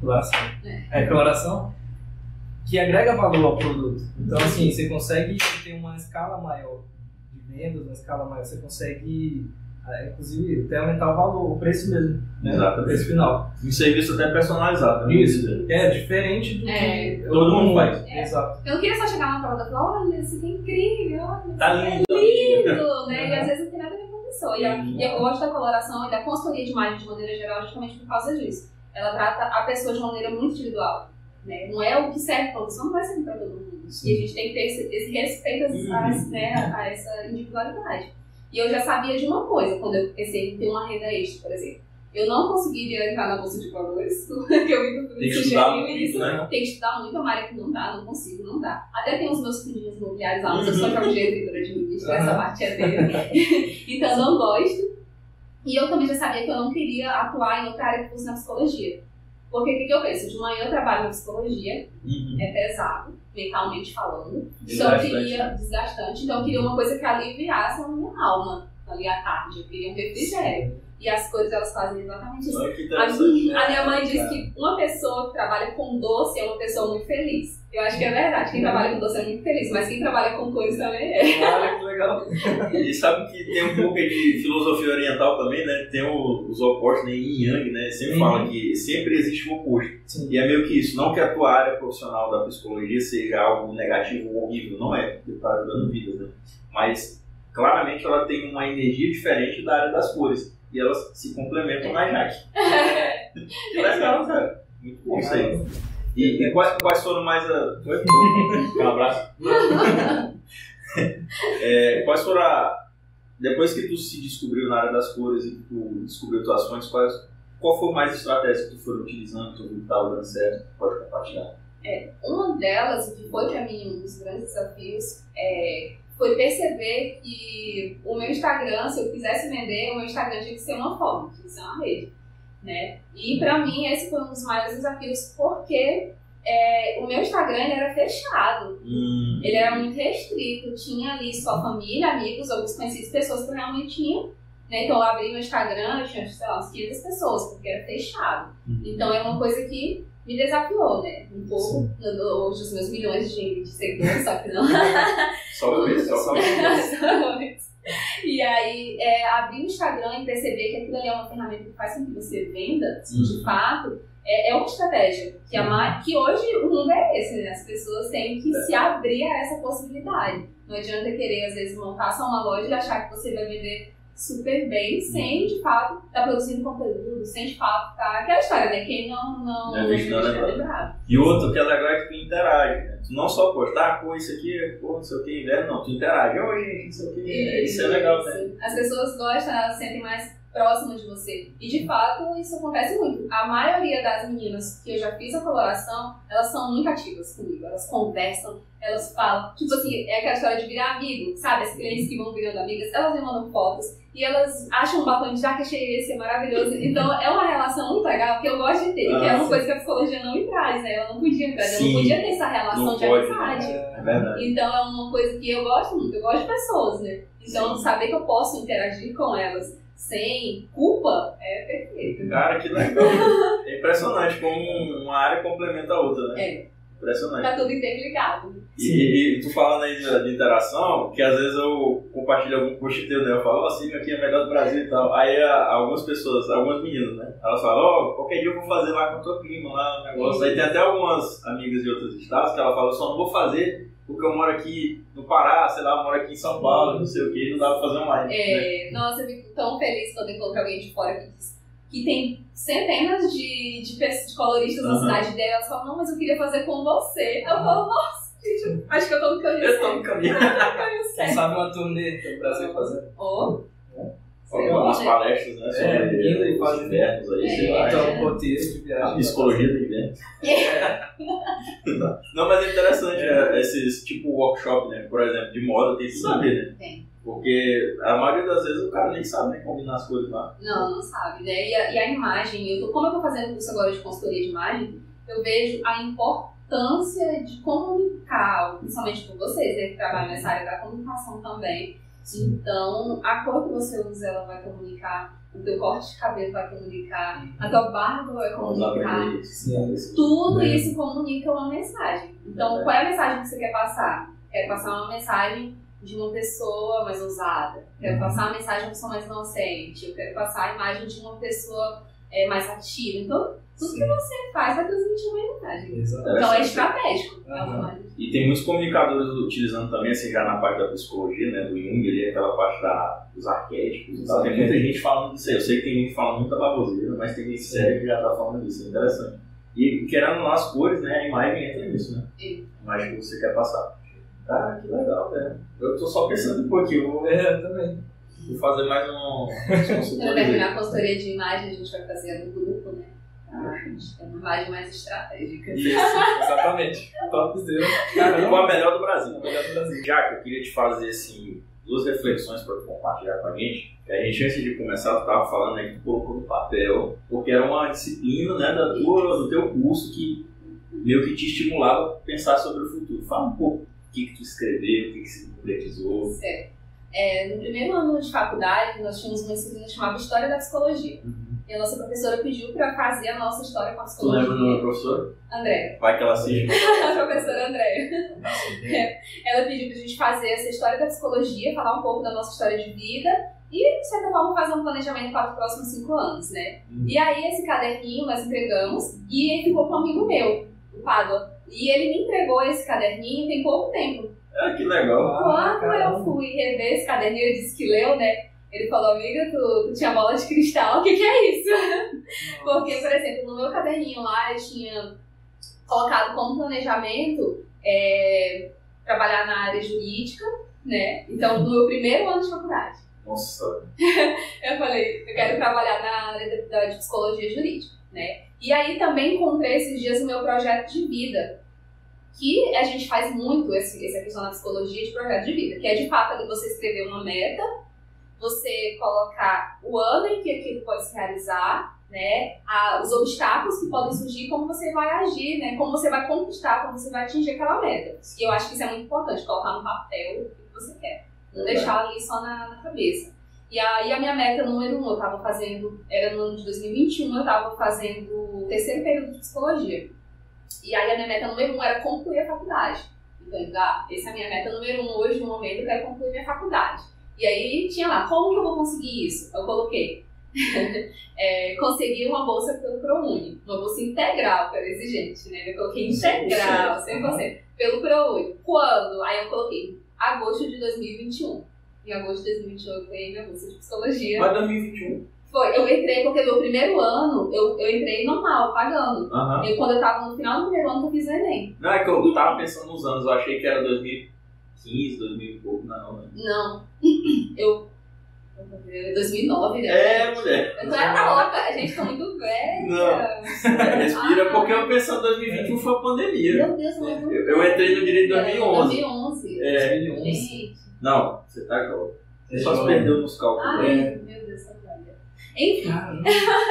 Coloração. É, coloração. Que agrega valor ao produto. Então, assim, você consegue ter uma escala maior de vendas, uma escala maior. Você consegue, ah, inclusive, até aumentar o valor, o preço mesmo. Né? Exatamente. O preço final. Um serviço até personalizado. né? Isso. É diferente do É. que Todo mundo faz. É. Exato. eu não queria só chegar na prova e falar, olha, isso aqui é incrível, olha, Tá isso lindo. é lindo, né? E Uhum. às vezes não tem nada a com a pessoa. E, a- e eu gosto da coloração e da consultoria de imagem de maneira geral justamente por causa disso. Ela trata a pessoa de maneira muito individual. Né? Não é o que serve para você, não vai servir para todo mundo. Sim. E a gente tem que ter esse, esse respeito às- Uhum. às- né, a essa individualidade. E eu já sabia de uma coisa, quando eu pensei em ter uma renda extra, por exemplo. Eu não conseguiria entrar na bolsa de valores, que eu vi que Tem que estudar muito, né? Tem que estudar muito, uma área que não dá, não consigo, não dá. Até tem os meus fundinhos imobiliários lá, mas eu só Uhum. e de administra, essa parte é dele. então não gosto. E eu também já sabia que eu não queria atuar em outra área que fosse na psicologia. Porque o que, que eu penso? De manhã eu trabalho na psicologia, Uhum. é pesado, mentalmente falando. Então eu queria, né? desgastante, então eu queria uma coisa que aliviasse a minha alma ali à tarde. Eu queria um refrigério. E as cores elas fazem exatamente isso. A minha, a minha mãe diz cara. que uma pessoa que trabalha com doce é uma pessoa muito feliz. Eu acho que é verdade. Quem trabalha com doce é muito feliz, mas quem trabalha com cores também é. Olha que legal. E sabe que tem um pouco de filosofia oriental também, né? Tem o- os opostos, né? Yin Yang, né? Sempre Uhum. fala que sempre existe um oposto. Sim. E é meio que isso. Não que a tua área profissional da psicologia seja algo negativo ou horrível, não é, porque tá dando vidas, né? Mas claramente ela tem uma energia diferente da área das cores. E elas se complementam na Jaque. Que legal, cara. Muito bom isso aí. E, e quais, quais foram mais a. Foi? Um abraço. É, quais foram a. Depois que tu se descobriu na área das cores e que tu descobriu tuas fontes, quais, qual foi mais estratégia que tu foram utilizando, tu que estava dando certo? Pode compartilhar. É, uma delas, que foi para mim um dos grandes desafios, é, foi perceber que o meu Instagram, se eu quisesse vender, o meu Instagram tinha que ser uma forma, tinha que ser uma rede. Né? E para mim esse foi um dos maiores desafios, porque é, o meu Instagram era fechado. Hum. Ele era muito restrito. Tinha ali só família, amigos, alguns conhecidos, pessoas que eu realmente tinha. Né? Então eu abri meu Instagram, eu tinha, sei lá, umas 500 pessoas, porque era fechado. Hum. Então é uma coisa que me desafiou, né? Um pouco. Hoje os meus milhões de, de seguidores, só que não. só uma vez, só uma vez. E aí, é, abrir o Instagram e perceber que aquilo ali é uma ferramenta que faz com que você venda, uhum. de fato, é, é, uma estratégia. Que, a, que hoje o mundo é esse, né? As pessoas têm que é. se abrir a essa possibilidade. Não adianta querer, às vezes, montar só uma loja e achar que você vai vender super bem, sem de fato estar tá produzindo conteúdo, sem de fato estar. Tá... Aquela história, né? Quem não. não, é, não, não é lembrado. E outro que é legal é que tu interage, né? Tu não só postar, pô, isso aqui, pô, não sei o que, inverno, não. Tu interage, oi, gente, não sei o que. Isso, isso é legal, né? As pessoas gostam, elas sentem mais próximo de você. E de fato, isso acontece muito. A maioria das meninas que eu já fiz a coloração, elas são muito ativas comigo. Elas conversam, elas falam. Tipo assim, é aquela história de virar amigo, sabe? As clientes que vão virando amigas, elas me mandam fotos e elas acham um batom de jaca cheia esse é maravilhoso. Então é uma relação muito legal que eu gosto de ter, ah, que é uma sim. coisa que a psicologia não me traz, né? Ela não podia trazer, eu não podia ter essa relação não de pode, amizade. Né? É verdade. Então é uma coisa que eu gosto muito, eu gosto de pessoas, né? Então sim. saber que eu posso interagir com elas sem culpa é perfeito. Cara, que legal. é impressionante como uma área complementa a outra, né? É. Impressionante. Tá tudo interligado. E, e, tu falando aí de, de, interação, que às vezes eu compartilho algum post teu, né? Eu falo, ó, oh, aqui é melhor do Brasil e tal. Aí a, algumas pessoas, algumas meninas, né? Elas falam, ó, oh, qualquer dia eu vou fazer lá com a tua prima, lá o negócio. Sim. Aí tem até algumas amigas de outros estados que ela fala, só não vou fazer porque eu moro aqui no Pará, sei lá, eu moro aqui em São Paulo, não sei o que, não dá pra fazer online. É, né? nossa, eu fico tão feliz quando encontro alguém de fora que diz que tem centenas de, de, de coloristas uhum. na cidade dela, elas falam, não, mas eu queria fazer com você. Eu falo, nossa, gente, acho que eu tô no caminho Eu tô no caminho. Quem sabe uma turnê do Brasil fazer. Oh. Algumas palestras, né? Sobre é, e fazendo invernos aí, é, sei lá. Então, um roteiro de viagem. A psicologia do inverno. É. Não, mas é interessante é. esses tipo workshop, né? Por exemplo, de moda, tem que saber, né? Tem. Porque a maioria das vezes o cara nem sabe né, combinar as coisas lá. Não, não sabe, né? E a, e a imagem, eu tô, como eu tô fazendo curso agora de consultoria de imagem, eu vejo a importância de comunicar, principalmente com vocês, né, que trabalham nessa área da comunicação também então, a cor que você usa, ela vai comunicar, o teu corte de cabelo vai comunicar, a tua barba vai comunicar. Tudo é. isso comunica uma mensagem. Então, é. qual é a mensagem que você quer passar? Quer passar uma mensagem de uma pessoa mais ousada. Quero uhum. passar a mensagem de uma pessoa mais inocente. Eu quero passar a imagem de uma pessoa é, mais ativa. Então, tudo Sim. que você faz vai transmitir uma mensagem. Exato. Então é estratégico. Uhum. E tem muitos comunicadores utilizando também, assim, já na parte da psicologia, né, do Jung, ali, aquela parte da, dos arquétipos tal. Tem muita gente falando disso aí. Eu sei que tem gente falando muita baboseira, mas tem gente séria que já está falando disso. É interessante. E querendo lá as cores, né, a imagem entra nisso, né? Sim. A imagem que você quer passar. Cara, que legal, velho. Eu tô só pensando um pouquinho. Vou... É, eu também. Vou fazer mais um. Quando terminar a consultoria de imagem, a gente vai fazer no grupo, né? Ah, a gente tem uma imagem mais estratégica. Isso, exatamente. Top zero. Caramba. a melhor do Brasil. melhor do Brasil. Já que eu queria te fazer assim, duas reflexões para compartilhar com a gente. A gente, antes de começar, tu estava falando aí que tu colocou no papel, porque era uma disciplina né, da tua, do teu curso que meio que te estimulava a pensar sobre o futuro. Fala um pouco o que, que tu escreveu, o que, que se concretizou. Certo. É, no primeiro ano de faculdade, nós tínhamos uma disciplina chamada História da Psicologia. Uhum. E a nossa professora pediu para fazer a nossa história com a psicologia. Tu lembra do meu professor? André. Vai que ela assiste. a professora André. É, ela pediu para a gente fazer essa história da psicologia, falar um pouco da nossa história de vida e, de certa forma, fazer um planejamento para os próximos cinco anos, né? Uhum. E aí, esse caderninho nós entregamos e ele ficou com um amigo meu, o Pádua. E ele me entregou esse caderninho tem pouco tempo. Ah, que legal. Quando ah, eu fui rever esse caderninho, ele disse que leu, né? Ele falou, amiga, tu, tu tinha bola de cristal, o que, que é isso? Nossa. Porque, por exemplo, no meu caderninho lá eu tinha colocado como planejamento é, trabalhar na área jurídica, né? Então, no meu primeiro ano de faculdade. Nossa! eu falei, eu quero trabalhar na área da, de psicologia jurídica, né? E aí também encontrei esses dias o meu projeto de vida, que a gente faz muito esse, essa questão na psicologia de projeto de vida, que é de fato ali você escrever uma meta, você colocar o ano em que aquilo pode se realizar, né, a, os obstáculos que podem surgir, como você vai agir, né, como você vai conquistar, como você vai atingir aquela meta. E eu acho que isso é muito importante, colocar no papel o que você quer, não deixar ali só na, na cabeça. E aí a minha meta número um, eu estava fazendo, era no ano de 2021, eu estava fazendo o terceiro período de psicologia. E aí a minha meta número um era concluir a faculdade. Então, ah, essa é a minha meta número um hoje, no momento, eu quero concluir minha faculdade. E aí tinha lá, como que eu vou conseguir isso? Eu coloquei, é, conseguir uma bolsa pelo ProUni, uma bolsa integral para exigente, né? Eu coloquei integral, 100%, pelo ProUni. Quando? Aí eu coloquei agosto de 2021. Em agosto de 2021 eu ganhei minha bolsa de psicologia. Mas 2021? Foi, eu entrei porque no primeiro ano eu, eu entrei normal, pagando. Aham. Eu, quando eu tava no final do primeiro ano eu fiz o Enem. Não, é que eu tava pensando nos anos, eu achei que era 2015, 2000 e pouco, não, né? Não, eu. 2009, né? É, mulher. Eu tô era louca, a gente tá muito velha. Não. Respira, Ah. porque eu pensando em 2021 foi a pandemia. Meu Deus, eu lembro. Eu, eu entrei no direito em 2011. 2011. É, 2011. Gente. não, você tá jovem. Você É só se perdeu nos cálculos. Ai, É. meu. Enfim, Caramba.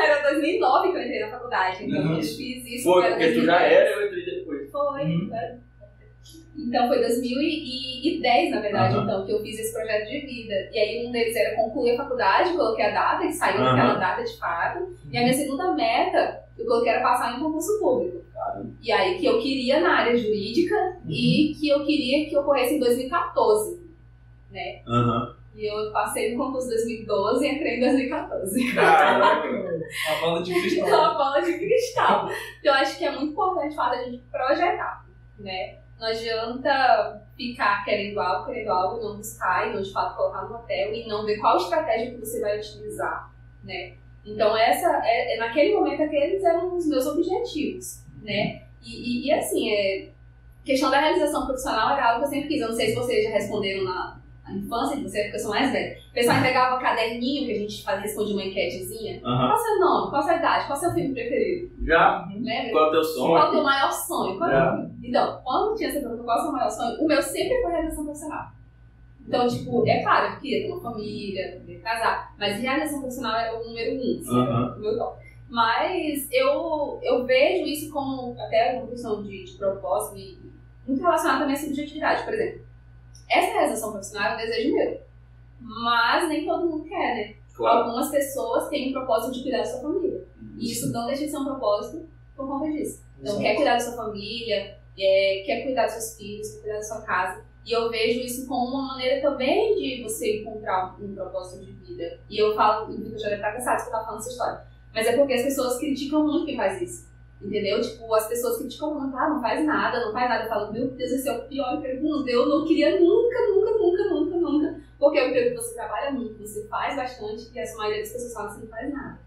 era 2009 que eu entrei na faculdade. Então Uhum. eu fiz isso. Foi, porque tu já 2010. era, eu entrei depois. Foi. Uhum. Então foi 2010, na verdade, Aham. então, que eu fiz esse projeto de vida. E aí um deles era concluir a faculdade, coloquei a data, que saiu Aham. naquela data de fato. E a minha segunda meta, eu coloquei era passar em concurso público. E aí que eu queria na área jurídica e que eu queria que ocorresse em 2014. Né? Aham. E eu passei no concurso 2012 e entrei em 2014. Caraca. A bola de Então, cristal. a bola de cristal. Então, eu acho que é muito importante falar da gente projetar, né? Não adianta ficar querendo algo, querendo algo, e não buscar e não de fato colocar no papel e não ver qual estratégia que você vai utilizar, né? Então, essa, é, é- naquele momento, aqueles eram os meus objetivos, né? E, e, e, assim, é, questão da realização profissional era algo que eu sempre quis. Eu não sei se vocês já responderam na, infância de vocês, porque eu sou mais velha. O pessoal entregava caderninho que a gente fazia, respondia uma enquetezinha. Aham. Qual é o seu nome? Qual é a sua idade? Qual é o seu filme preferido? Já? Lembra? Qual é o teu Qual é o teu sonho? maior sonho? Qual é o- Então, quando tinha essa pergunta, qual é o seu maior sonho? O meu sempre foi realização profissional. Então, tipo, é claro, eu queria ter uma família, queria casar, mas realização profissional era o número um, assim, o meu top. Mas eu, eu vejo isso como até uma questão de, de propósito e muito relacionado também à subjetividade. Por exemplo, essa realização profissional é um desejo meu, mas nem todo mundo quer, né? Claro. Algumas pessoas têm o propósito de cuidar da sua família. E isso não deixa de ser um propósito por conta disso. Então, Exato. quer cuidar da sua família, é, quer cuidar dos seus filhos, quer cuidar da sua casa. E eu vejo isso como uma maneira também de você encontrar um propósito de vida. E eu falo, Vitor já deve estar cansado de estar falando essa história. Mas é porque as pessoas criticam muito quem faz isso. Entendeu? Tipo, as pessoas criticam muito, ah, não faz nada, não faz nada. Eu falo, meu Deus, esse é o pior emprego do mundo. Eu não queria nunca, nunca, nunca, nunca, nunca. Porque é um emprego que você trabalha muito, você faz bastante, e a maioria das pessoas falam que você não faz nada.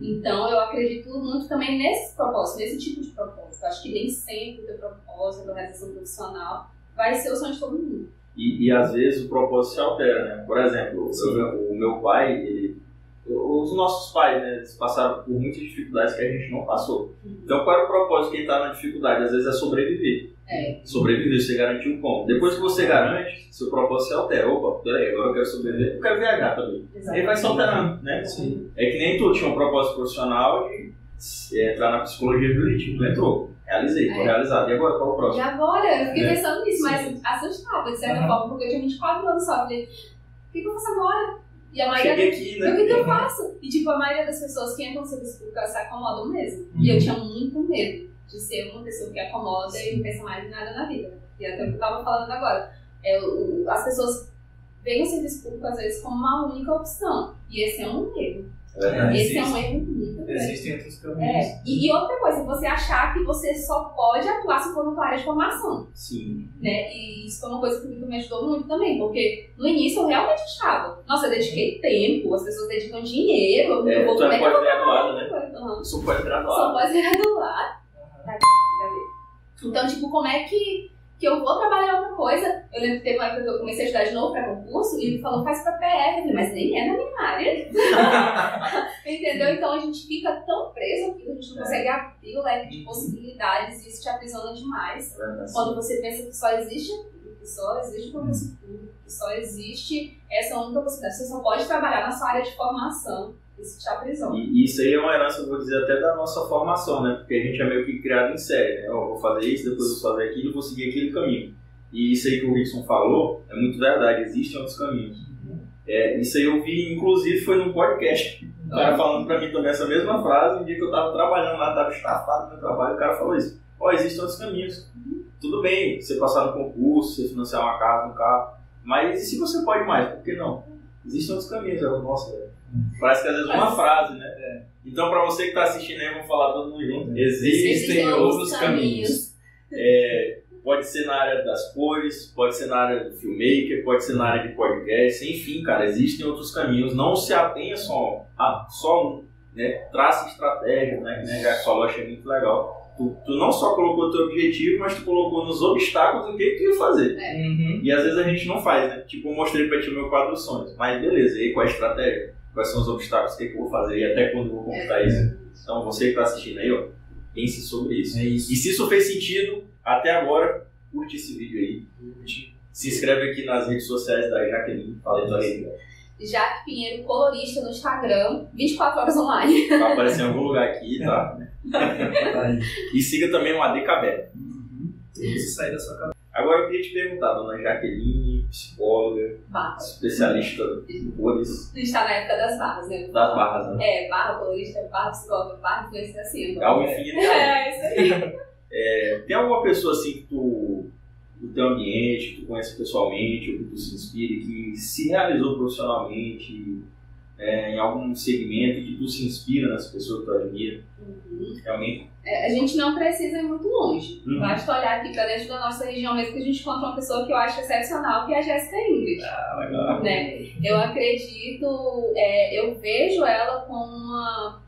Então, eu acredito muito também nesse propósito, nesse tipo de propósito. Eu acho que nem sempre o teu propósito, a tua realização profissional, vai ser o sonho de todo mundo. E, e às vezes o propósito se altera, né? Por exemplo, eu- o meu pai, ele, os nossos pais, né? Passaram por muitas dificuldades que a gente não passou. Então, qual era o propósito de quem está na dificuldade? Às vezes é sobreviver. É. Sobreviver, você garantiu como? Depois que você garante, seu propósito se altera. Opa, peraí, agora eu quero sobreviver, eu quero viajar também. Aí vai se alterando, né? Sim. É que nem tu tinha um propósito profissional de é, entrar na psicologia jurídica. Tu entrou, realizei, foi É. realizado. E agora qual é o E próximo? agora, eu fiquei É. pensando nisso, mas assustada, de certa Aham. forma, porque eu tinha 24 anos só. Falei, o que, que eu faço agora? E a maioria Cheguei aqui, E o né? que, que eu faço? E tipo, a maioria das pessoas que entram no serviço público se acomodam mesmo. E eu tinha muito medo de ser uma pessoa que acomoda e não pensa mais em nada na vida. E até o que eu tava falando agora. É, o- as pessoas veem o serviço público às vezes como uma única opção. E esse é um erro. É. Esse é um existe. erro muito grande. Existem outros caminhos. É. E, e outra coisa, você achar que você só pode atuar se for na tua área de formação Sim. né? E isso foi uma coisa que me ajudou muito também, porque no início eu realmente achava, nossa, eu dediquei tempo, as pessoas dedicam dinheiro, É, eu vou é é que eu vou pós-graduada, né? Aham. Eu sou pós-graduado. Sou pós-graduada. Aham. Então, tipo, como é que, que eu vou trabalhar outra coisa. Eu lembro que teve uma época que eu comecei a estudar de novo para concurso e ele falou, faz para PF. Eu falei, mas nem é na minha área. Entendeu? Então a gente fica tão preso que a gente não consegue abrir o leque de possibilidades e isso te aprisiona demais. É Quando você pensa que só existe que só existe concurso público, que só existe essa única possibilidade. Você só pode trabalhar na sua área de formação. Isso te aprisiona. E isso aí é uma herança, eu vou dizer, até da nossa formação, né? Porque a gente é meio que criado em série, né? Eu vou fazer isso, depois eu vou fazer aquilo, vou seguir aquele caminho. E isso aí que o Rickson falou é muito verdade, existem outros caminhos. É, isso aí eu vi, inclusive, foi num podcast. O cara falando pra mim também essa mesma frase, um dia que eu tava trabalhando lá, tava estafado no meu trabalho, o cara falou isso. Ó, oh, existem outros caminhos. Tudo bem você passar no concurso, você financiar uma casa, um carro, mas e se você pode mais? Por que não? Existem outros caminhos. Eu, nossa, parece que às vezes uma frase, né? É. Então, para você que está assistindo aí, vamos falar todo mundo junto. Existem, Existem outros caminhos. caminhos. É, pode ser na área das cores, pode ser na área do filmmaker, pode ser na área de podcast, enfim, cara, existem outros caminhos. Não se atenha só a só um, né? Trace estratégia, né? Que já falou, achei muito legal Tu, tu, não só colocou o teu objetivo, mas tu colocou nos obstáculos o que tu ia fazer. É. Uhum. E às vezes a gente não faz, né? Tipo, eu mostrei pra ti o meu quadro sonhos. Mas beleza, e aí qual é a estratégia? Quais são os obstáculos? O que, que eu vou fazer? E até quando eu vou conquistar é. isso? Então você que tá assistindo aí, ó, pense sobre isso. É isso. E se isso fez sentido até agora, curte esse vídeo aí. Curte. Se inscreve aqui nas redes sociais da Jaqueline. Fala aí, aí. Jaque Pinheiro, colorista no Instagram, 24 horas online. Vai aparecer em algum lugar aqui, tá? e siga também o AD Cabela. Uhum. Isso sair da sua cabeça. Agora eu queria te perguntar, dona Jaqueline, psicóloga, barra. especialista em cores. A gente está na época das barras, né? Das barras, né? É, barra colorista, barra psicóloga, barra influência assim. É o infinito. É, isso aí. É, tem alguma pessoa assim que tu, do teu ambiente, que tu conhece pessoalmente, ou que tu se inspire, que se realizou profissionalmente, é, em algum segmento que tu se inspira nas pessoas que tu admira? Uhum. É, a gente não precisa ir muito longe. Uhum. Basta olhar aqui para dentro da nossa região mesmo que a gente encontra uma pessoa que eu acho excepcional, que é a Jéssica Ingrid. Ah, legal. Né? Eu acredito, é, eu vejo ela como uma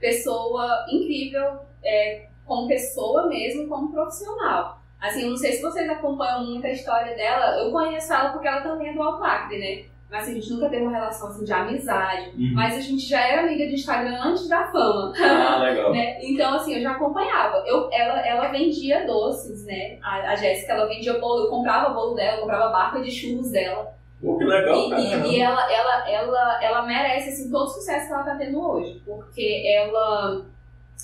pessoa incrível, é, como pessoa mesmo, como profissional. Assim, eu não sei se vocês acompanham muito a história dela, eu conheço ela porque ela também é do Alto Acre, né? Mas assim, a gente nunca teve uma relação assim, de amizade. Uhum. Mas a gente já era amiga de Instagram antes da fama. Ah, legal. né? Então, assim, eu já acompanhava. Eu, ela, ela vendia doces, né? A, a Jéssica, ela vendia bolo. Eu comprava bolo dela, eu comprava barca de churros dela. Pô, que legal, e, cara. E, e, ela, ela, ela, ela merece, assim, todo o sucesso que ela tá tendo hoje. Porque ela...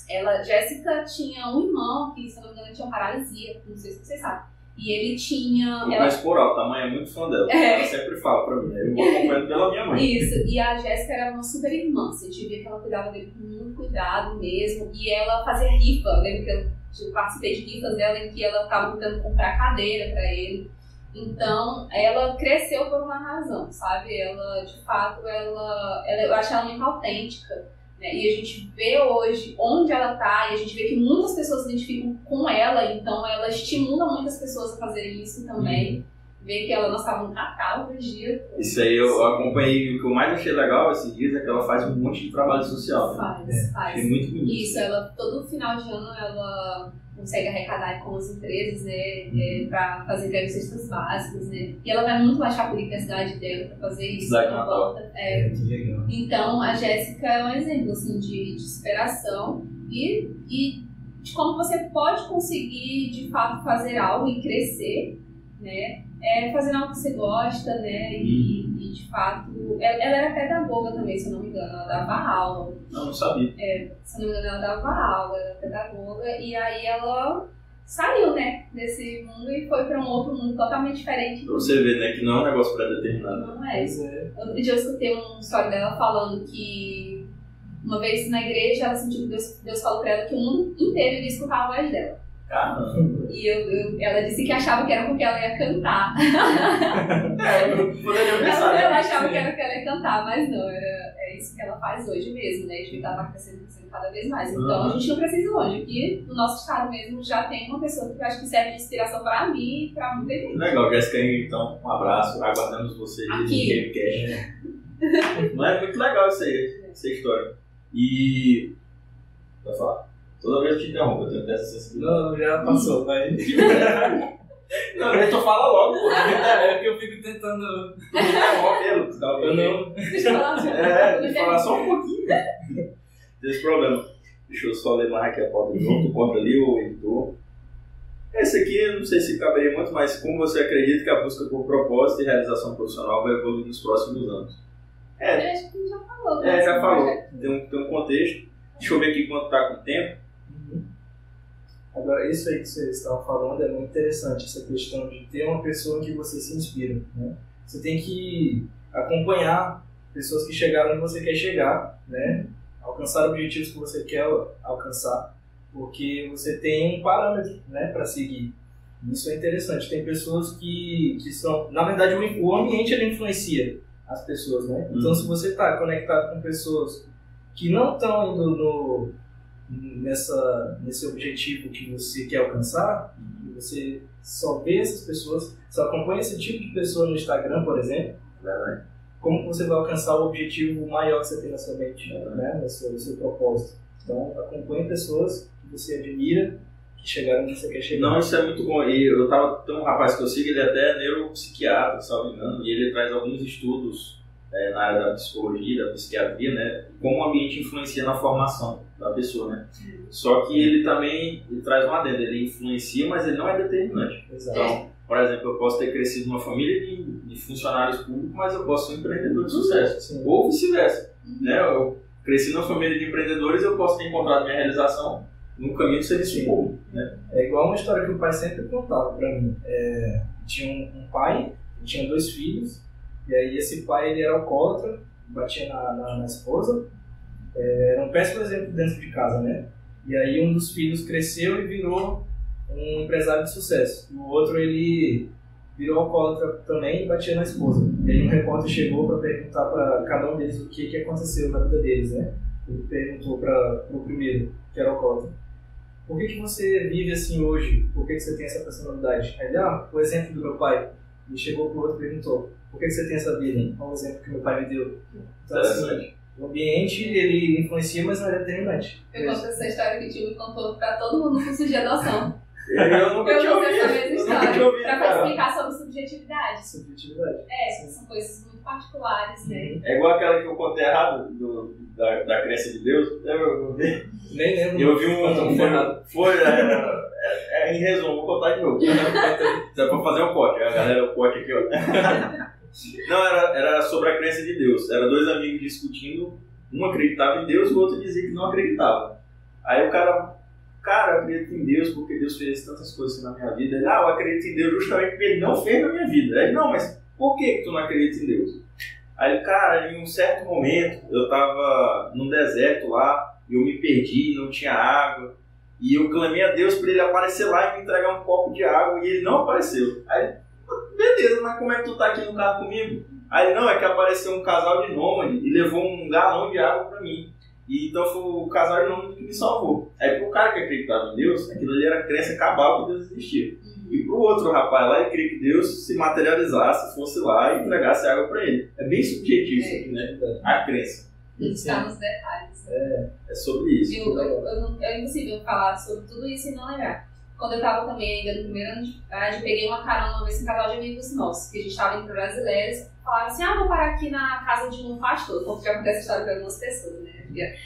Ela, Jéssica tinha um irmão que, se não me engano, tinha paralisia. Não sei se vocês sabem. E ele tinha. Eu ela... por alto, a mãe é muito fã dela. É. Ela sempre fala pra mim, eu vou acompanhando pela minha mãe. Isso, e a Jéssica era uma super irmã, você via que ela cuidava dele com muito cuidado mesmo. E ela fazia rifa, eu lembro que eu, eu participei de rifas dela em que ela estava tentando comprar cadeira pra ele. Então, ela cresceu por uma razão, sabe? Ela, de fato, ela, ela eu acho ela muito autêntica. Né? E a gente vê hoje onde ela está, e a gente vê que muitas pessoas se identificam com ela, então ela estimula muitas pessoas a fazerem isso também. Uhum. Ver que ela estava no Natal hoje dia. Isso aí eu acompanhei, o que eu mais achei legal esses dias é que ela faz um monte de trabalho social. Né? Faz, é. faz. Achei muito bonito. Isso, ela, todo final de ano ela consegue arrecadar com as empresas, né, uhum. é, para fazer entregas cestas básicas, né, e ela vai muito baixar por a cidade dela para fazer isso. Cidade volta. É. é então a Jéssica é um exemplo assim de, de superação e, e de como você pode conseguir de fato fazer algo e crescer, né, é, fazendo algo que você gosta, né? E, uhum. e, de fato. Ela, ela, era pedagoga também, se eu não me engano, ela dava aula. Não, não sabia. É, se eu não me engano, ela dava aula, ela era pedagoga, e aí ela saiu, né, desse mundo e foi para um outro mundo totalmente diferente. Pra você ver, né, que não é um negócio pré-determinado. Não é. isso. É. Outro dia eu escutei uma história dela falando que uma vez na igreja ela sentiu que Deus, Deus falou para ela que o mundo inteiro iria escutar a voz dela. Caramba. E eu, eu, ela disse que achava que era porque ela ia cantar. é, eu poderia pensar. Ela, ela achava que era porque ela ia cantar, mas não, era, é isso que ela faz hoje mesmo, né? A gente tá crescendo, cada vez mais. Então uhum. a gente não precisa ir longe. Aqui no nosso estado mesmo já tem uma pessoa que eu acho que serve de inspiração para mim e para muita gente. Legal, Jéssica, então um abraço, aguardamos vocês Aqui. no. Mas é muito legal isso aí, essa história. E. Vai falar. Toda vez eu te interrompo, eu tenho dessa sensibilidade. Não, já passou, vai. Não, então fala logo, pô. É que eu fico tentando. É, Lucas, tá Eu não. Deixa eu falar. É, eu falar só um pouquinho. Tem esse problema. Deixa eu só ler mais aqui a pauta junto, bota ali o editor. Esse aqui, eu não sei se caberia muito, mas como você acredita que a busca por propósito e realização profissional vai evoluir nos próximos anos? É, Eu acho que já falou. é né, já esse falou. Tem um, tem um contexto. Deixa eu ver aqui quanto tá com o tempo. Agora, isso aí que você estava falando é muito interessante, essa questão de ter uma pessoa em que você se inspira. Né? Você tem que acompanhar pessoas que chegaram onde você quer chegar, né? alcançar objetivos que você quer alcançar, porque você tem um parâmetro né, para seguir. Isso é interessante. Tem pessoas que, que são. Na verdade, o, o ambiente ele influencia as pessoas. Né? Então, Uhum. se você está conectado com pessoas que não estão indo no, nessa, nesse objetivo que você quer alcançar, e você só vê essas pessoas, só acompanha esse tipo de pessoa no Instagram, por exemplo, como você vai alcançar o objetivo maior que você tem na sua mente, né? no, seu, no seu propósito. Então, acompanhe pessoas que você admira, que chegaram onde você quer chegar. Não, isso é muito bom. E eu tava. Tem um rapaz que eu sigo, ele é até neuropsiquiatra, se não me engano, e ele traz alguns estudos é, na área da psicologia, da psiquiatria, né? Como o ambiente influencia na formação da pessoa, né? Só que ele também ele traz uma adenda, ele influencia, mas ele não é determinante. Exato. Então, por exemplo, eu posso ter crescido numa família de, de funcionários públicos, mas eu posso ser um empreendedor de sucesso. Sim. Ou vice-versa. Né? Eu cresci numa família de empreendedores, eu posso ter encontrado minha realização no caminho do serviço público. Né? É igual uma história que o pai sempre contava pra mim. É, tinha um, um pai, tinha dois filhos, e aí esse pai ele era alcoólatra, batia na, na, na esposa, é, era um péssimo exemplo dentro de casa, né? E aí um dos filhos cresceu e virou um empresário de sucesso. O outro ele virou alcoólatra também e batia na esposa. E aí um repórter chegou para perguntar para cada um deles o que, que aconteceu na vida deles, né? Ele perguntou para o primeiro, que era alcoólatra. Por que, que você vive assim hoje? Por que, que você tem essa personalidade? Aí ele, ah, o exemplo do meu pai. E chegou pro outro e perguntou, por que, que você tem essa vida? Qual o exemplo que meu pai me deu? Então, assim, o ambiente, ele influencia, mas não é determinante. Eu conto essa história que o tio me contou pra todo mundo no curso de adoção. Eu nunca tinha ouvido. essa mesma história. ouvido, Pra cara. explicar sobre subjetividade. Subjetividade. É, são coisas muito particulares, né? É igual aquela que eu contei errado do, da, da crença de Deus. Eu, eu vi, Nem lembro. eu vi um. Quanto foi é, é, é, em resumo, vou contar de novo. Dá pra fazer um corte, a galera, o corte aqui, ó. Não, era, era sobre a crença de Deus. Era dois amigos discutindo, um acreditava em Deus e o outro dizia que não acreditava. Aí o cara, cara, eu acredito em Deus porque Deus fez tantas coisas na minha vida. Ele, ah, eu acredito em Deus justamente porque Ele não fez na minha vida. Aí, não, mas por que, tu não acredita em Deus? Aí, cara, em um certo momento, eu tava num deserto lá, eu me perdi, não tinha água, e eu clamei a Deus para ele aparecer lá e me entregar um copo de água, e ele não apareceu. Aí, beleza, mas como é que tu tá aqui no carro comigo? Aí, não, é que apareceu um casal de nômade e levou um galão de água para mim. E então foi o casal de nômade que me salvou. Aí, pro cara que acreditava em Deus, aquilo ali era crença cabal que Deus existia. E pro outro rapaz lá, ele queria que Deus se materializasse, fosse lá e entregasse água para ele. É bem subjetivo isso aqui, né? A crença. Está nos detalhes. É sobre isso. Eu, eu, eu não, é impossível falar sobre tudo isso e não lembrar. Quando eu tava também ainda no primeiro ano de faculdade, peguei uma carona uma vez com um casal de amigos nossos, que a gente tava indo pra brasileiros, falaram assim, ah, vou parar aqui na casa de um pastor, porque já acontece história pra algumas pessoas, né?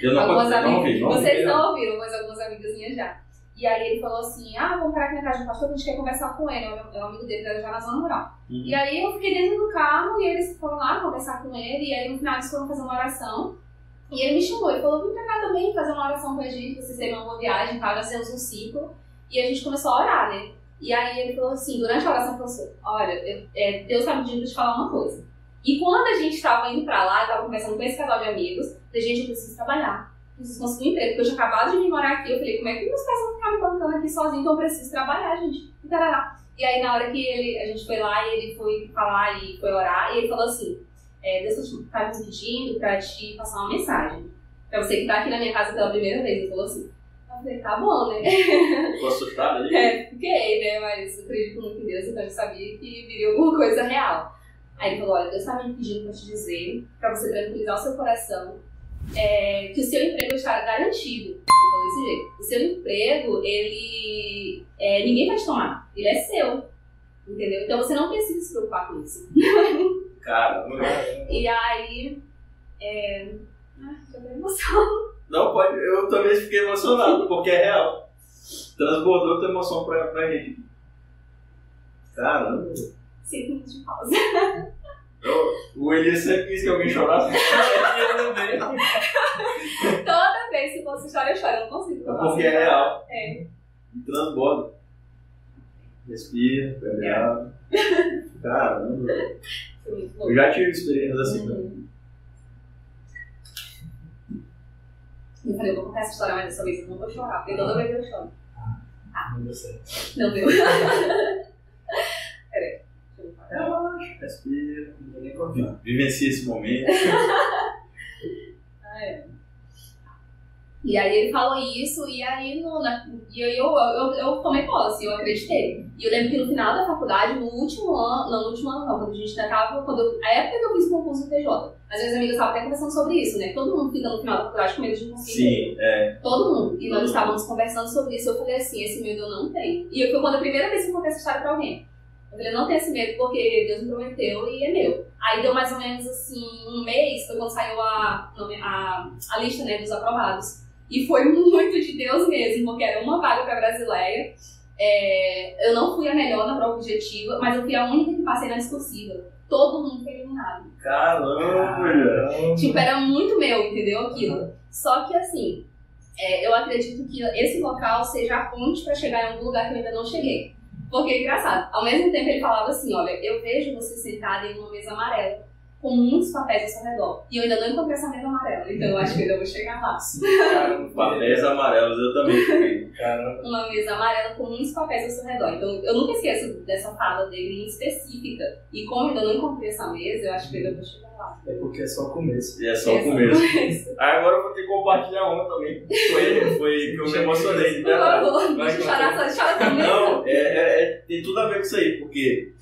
Eu não, algumas não ouvi, amigas, não vocês não ouviram, mas algumas amigas minhas já. E aí ele falou assim, ah, vamos parar aqui na casa de um pastor, a gente quer conversar com ele, é um é amigo dele, que já na zona rural. Uhum. E aí eu fiquei dentro do carro e eles foram lá conversar com ele, e aí no final eles foram fazer uma oração. E ele me chamou, ele falou, vem pra cá também fazer uma oração com a gente, vocês terem uma boa viagem tal, nós fizemos um ciclo. E a gente começou a orar, né? E aí ele falou assim, durante a oração, falou assim, olha, é, Deus tá me pedindo pra te falar uma coisa. E quando a gente tava indo pra lá, eu tava conversando com esse casal de amigos, falei, gente, eu preciso trabalhar. Preciso conseguir um emprego, porque eu tinha acabado de vir morar aqui. Eu falei, como é que meus pais vão ficar me bancando aqui sozinho? Então eu preciso trabalhar, gente. E tarará. E aí, na hora que ele, a gente foi lá e ele foi falar e foi orar, e ele falou assim: é, Deus tá me pedindo pra te passar uma mensagem. Pra você que tá aqui na minha casa pela primeira vez. Ele falou assim. Falei, tá bom, né? Ficou assustado ali? É, fiquei, né? Mas eu acredito muito em Deus, então eu sabia que viria alguma coisa real. Aí ele falou: olha, Deus tá me pedindo pra te dizer, pra você tranquilizar o seu coração, é, que o seu emprego está garantido. Falou desse jeito. O seu emprego, ele. é, ninguém vai te tomar. Ele é seu. Entendeu? Então você não precisa se preocupar com isso. Cara, E aí. É... Ai, já deu emoção. Não pode. Eu também fiquei emocionado, porque é real. Transbordou tua emoção pra, pra gente. Caramba. Cinco minutos de pausa. Eu- o Elias sempre quis que alguém chorasse. Toda vez que fosse história, eu choro. Eu não consigo. falar porque é assim. real. É. Transborda. Respira, bebe É. água. Caramba. Eu já tive experiências assim. também. Eu falei, eu vou contar essa história, mas dessa vez eu não vou chorar, porque toda vez eu choro. Não deu certo. Não deu. Peraí. Deixa eu falar. Relaxa, respira. Não vou nem contar. Vivencia esse momento. Ah, é. E aí ele falou isso, e aí no, na, e eu, eu, eu, eu tomei posse, eu acreditei. E eu lembro que no final da faculdade, no último ano, não, no último ano não, quando a gente ainda tava, quando eu, a época que eu fiz o concurso do TJ, as minhas amigas estavam até conversando sobre isso, né? Todo mundo fica no final da faculdade com medo de conseguir. Sim, é. Todo mundo. E nós estávamos conversando sobre isso. Eu falei assim: esse medo eu não tenho. E foi quando a primeira vez que eu contei essa história pra alguém. Eu falei: não tenho esse medo porque Deus me prometeu e é meu. Aí deu mais ou menos assim, um mês, foi quando saiu a, a, a lista né, dos aprovados. E foi muito de Deus mesmo, porque era uma vaga pra Brasileia. É, eu não fui a melhor na prova objetiva, mas eu fui a única que passei na discursiva. Todo mundo foi eliminado. Caramba. Tipo, era muito meu, entendeu? Aquilo. Só que assim, é, eu acredito que esse local seja a ponte pra chegar em algum lugar que eu ainda não cheguei. Porque é engraçado. Ao mesmo tempo ele falava assim, olha, eu vejo você sentada em uma mesa amarela, com muitos papéis ao seu redor. E eu ainda não encontrei essa mesa amarela, então eu acho que eu ainda vou chegar lá. Caramba. Papéis amarelos eu também fiquei. Caramba. Uma mesa amarela com muitos papéis ao seu redor. Então eu nunca esqueço dessa fala dele muito específica. E como eu ainda não encontrei essa mesa, eu acho que eu ainda vou chegar lá. É porque é só o começo. E é só o começo. Aí agora eu vou ter que compartilhar uma também. Foi, foi que eu me emocionei, de Por favor, chorar, só chora também. Não, é, é- é- tem tudo a ver com isso aí, porque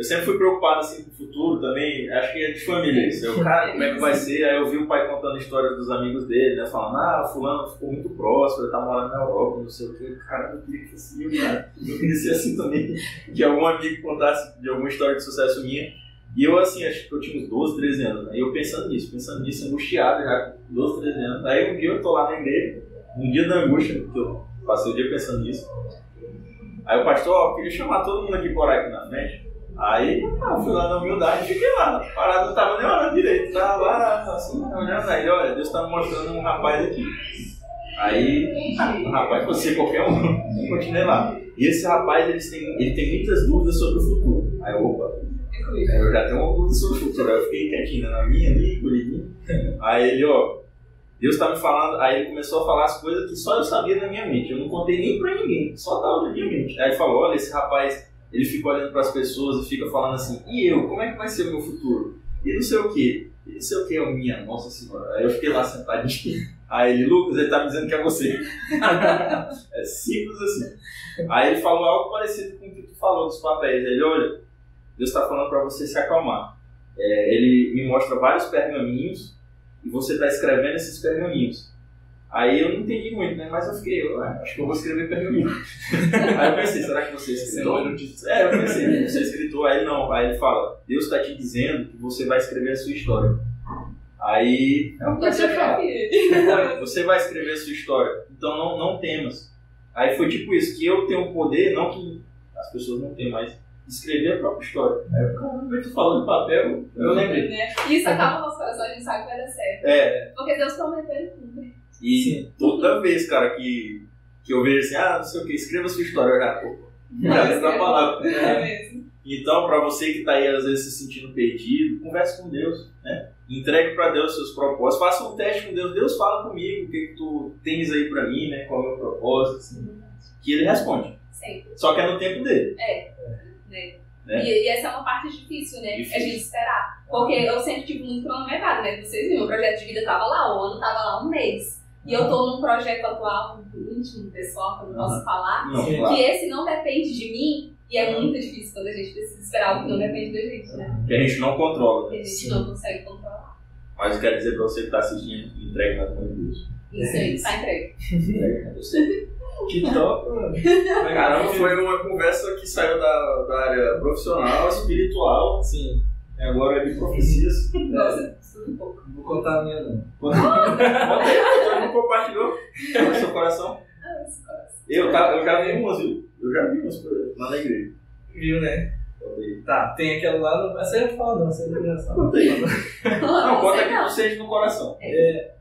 eu sempre fui preocupado assim com o futuro também, acho que é de família isso. Eu, cara, como é que vai ser? Aí eu vi o pai contando histórias dos amigos dele, né? Falando, ah, fulano ficou muito próspero, ele tá morando na Europa, não sei o que. Cara, eu queria que fosse eu, cara. Eu queria ser assim também. Que algum amigo contasse de alguma história de sucesso minha. E eu, assim, acho que eu tinha uns 12, 13 anos, né? E eu pensando nisso, pensando nisso, angustiado já, com 12, 13 anos. Aí um dia eu tô lá na igreja, um dia da angústia, porque eu passei o dia pensando nisso. Aí o pastor, ó, queria chamar todo mundo aqui por aqui na frente. Aí eu fui lá na humildade e fiquei lá. Parado, não tava nem olhando direito, tava lá, assim, olhando aí, olha, Deus tá me mostrando um rapaz aqui. Aí, um rapaz, você qualquer um, continuei lá. E esse rapaz, ele tem, ele tem muitas dúvidas sobre o futuro. Aí, opa, Aí eu já tenho uma dúvida sobre o futuro. Aí eu fiquei quietinho né, na minha ali, encolhidinho. Aí ele, ó, Deus tá me falando. Aí ele começou a falar as coisas que só eu sabia na minha mente. Eu não contei nem pra ninguém, só tava na minha mente. Aí ele falou: olha, esse rapaz, ele fica olhando pras pessoas e fica falando assim: e eu, como é que vai ser o meu futuro? E não sei o que. E não sei o que é minha, nossa senhora. Aí eu fiquei lá sentadinho. Aí ele, Lucas, ele tá me dizendo que é você. é simples assim. Aí ele falou algo parecido com o que tu falou dos papéis. Ele, olha. Deus está falando para você se acalmar. É, ele me mostra vários pergaminhos e você está escrevendo esses pergaminhos. Aí eu não entendi muito, né? Mas eu fiquei, eu, ah, acho que eu vou escrever pergaminho. aí eu pensei, será que você é escritor? É, eu pensei, você é escritor? Aí ele não, aí ele fala, Deus está te dizendo que você vai escrever a sua história. Aí eu comecei a falar, você vai escrever a sua história, então não, não temas. Aí foi tipo isso, que eu tenho o poder, não que as pessoas não têm, mas escrever a própria história. Aí eu, caramba, tô falando de papel, eu lembrei. Né? Isso acaba no nosso coração, a gente sabe que vai dar certo. É, Porque Deus prometeu e cumpre. E Sim. toda vez, cara, que, que eu vejo assim, ah, não sei o que, escreva sua história, eu já, pô, já lembro a palavra. É mesmo. Então, para você que tá aí às vezes se sentindo perdido, converse com Deus, né? Entregue para Deus seus propósitos, faça um teste com Deus. Deus fala comigo, o que, que tu tens aí para mim, né? Qual é o meu propósito, assim, que ele responde. Sempre. Só que é no tempo dele. Né? Né? E, e essa é uma parte difícil, né? Difícil. A gente esperar. Porque eu sempre tive muito cronometrado, né? Vocês viram, o projeto de vida tava lá, o ano tava lá um mês. E eu tô num projeto atual, muito íntimo, pessoal, que eu não posso falar, Não, claro. que esse não depende de mim, e é muito difícil quando a gente precisa esperar algo que não depende da gente, né? Que a gente não controla. Que a gente Sim. não consegue controlar. Mas eu quero dizer para você que está assistindo, entregue nas mãos de Deus. Isso aí, tá entregue. Entregue Deus. que top, mano. Caramba, foi uma conversa que saiu da, da área profissional, espiritual, Sim. e agora é de profecias. Nossa, tudo um pouco. Não vou contar a minha, não. Mundo compartilhou no seu coração. Ah, esse coração. Eu, tá, eu já vi umas, viu? Eu já vi umas coisas lá na igreja. Viu, né? Tá, tem aquela lá, não... essa eu não falo não, essa é engraçada. Conta aí. Não, conta aqui que você sente no coração. É,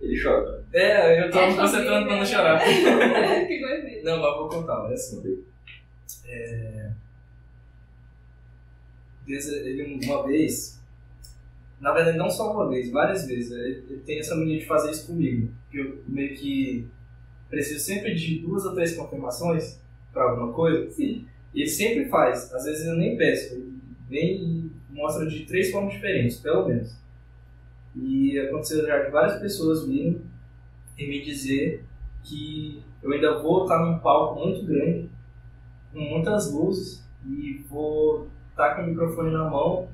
Ele chora. é, eu tô É me concentrando pra não chorar. que coisa. Não, mas vou contar, é assim. É... Deus, ele uma vez, na verdade não só uma vez, várias vezes, ele, ele tem essa mania de fazer isso comigo. Que eu meio que preciso sempre de duas ou três confirmações pra alguma coisa. Sim. E ele sempre faz, às vezes eu nem peço, ele vem e mostra de três formas diferentes, pelo menos. E aconteceu já de várias pessoas virem e me dizer que eu ainda vou estar num palco muito grande, com muitas luzes, e vou estar com o microfone na mão,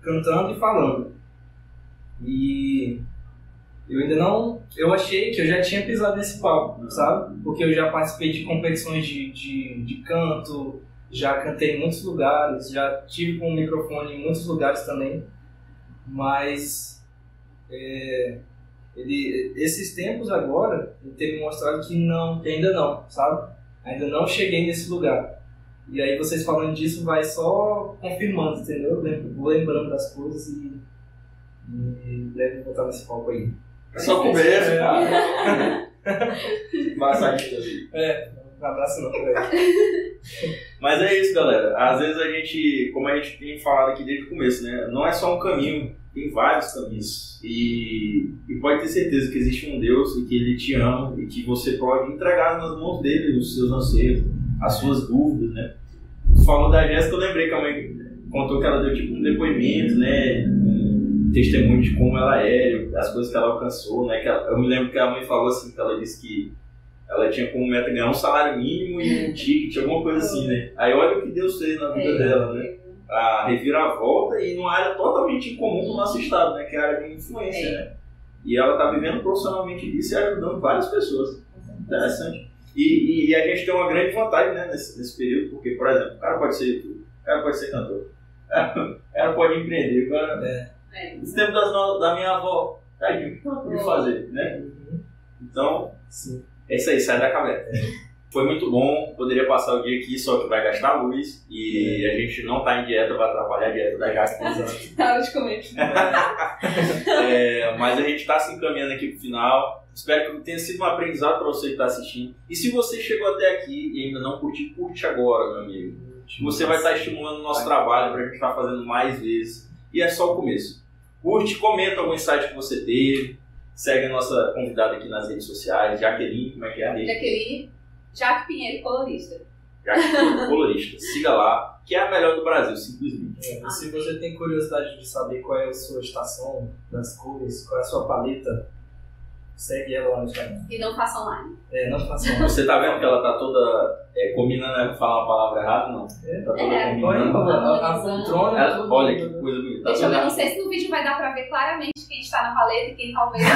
cantando e falando. E eu ainda não. Eu achei que eu já tinha pisado nesse palco, sabe? Porque eu já participei de competições de, de, de canto, já cantei em muitos lugares, já tive com o microfone em muitos lugares também. Mas. é, ele, esses tempos agora, ele tem me mostrado que não, que ainda não, sabe? Ainda não cheguei nesse lugar. E aí vocês falando disso vai só confirmando, entendeu? Eu lembro- Vou lembrando das coisas e, e deve voltar nesse palco aí. É só conversa, É. cara. Massagem assim. É, um abraço não, velho. Mas é isso, galera. Às vezes a gente, como a gente tem falado aqui desde o começo, né? Não é só um caminho, tem vários caminhos. E, e pode ter certeza que existe um Deus e que Ele te ama e que você pode entregar nas mãos dele os seus anseios, as suas dúvidas, né? Falando da Jéssica, eu lembrei que a mãe contou que ela deu tipo um depoimento, né? Um testemunho de como ela é, as coisas que ela alcançou, né? Que ela- eu me lembro que a mãe falou assim, que ela disse que ela tinha como meta ganhar um salário mínimo e um ticket, alguma coisa assim, né? Aí olha o que Deus fez na vida dela, né? A reviravolta e numa área totalmente incomum do nosso estado, né? Que é a área de influência, É. né? E ela tá vivendo profissionalmente disso e ajudando várias pessoas. Interessante. E, e- e a gente tem uma grande vantagem, né, nesse, nesse período, porque, por exemplo, o cara pode ser youtuber, o cara pode ser cantor, o cara pode empreender, o cara... É. Esse tempo das da minha avó, tadinho, o que ela podia fazer, né? Então, Sim. é isso aí, sai da caverna. Foi muito bom, poderia passar o dia aqui, só que vai gastar luz e a gente não tá em dieta, vai atrapalhar a dieta da Jaque. Na hora de comer. É, mas a gente está se encaminhando aqui pro final. Espero que tenha sido um aprendizado para você que está assistindo. E se você chegou até aqui e ainda não curtiu, curte agora, meu amigo. Você vai estar estimulando o nosso trabalho para a gente estar fazendo mais vezes. E é só o começo. Curte, comenta algum insight que você teve. Segue a nossa convidada aqui nas redes sociais, Jaqueline, como é que é a rede? Jaqueline, Jaque Pinheiro, colorista. Jaqueline Colorista. Siga lá, que é a melhor do Brasil, simplesmente. É, e se você tem curiosidade de saber qual é a sua estação das cores, qual é a sua paleta, segue ela lá no Instagram. E não faça online. É, não faça Você tá vendo que ela tá toda é, combinando, né? falar a palavra errada? Não. É. Tá toda É, combinando. Olha, a, poltrona. Ela- tudo- olha que coisa bonita. Tá Deixa eu ver, não sei se no vídeo vai dar pra ver claramente quem está na paleta e quem talvez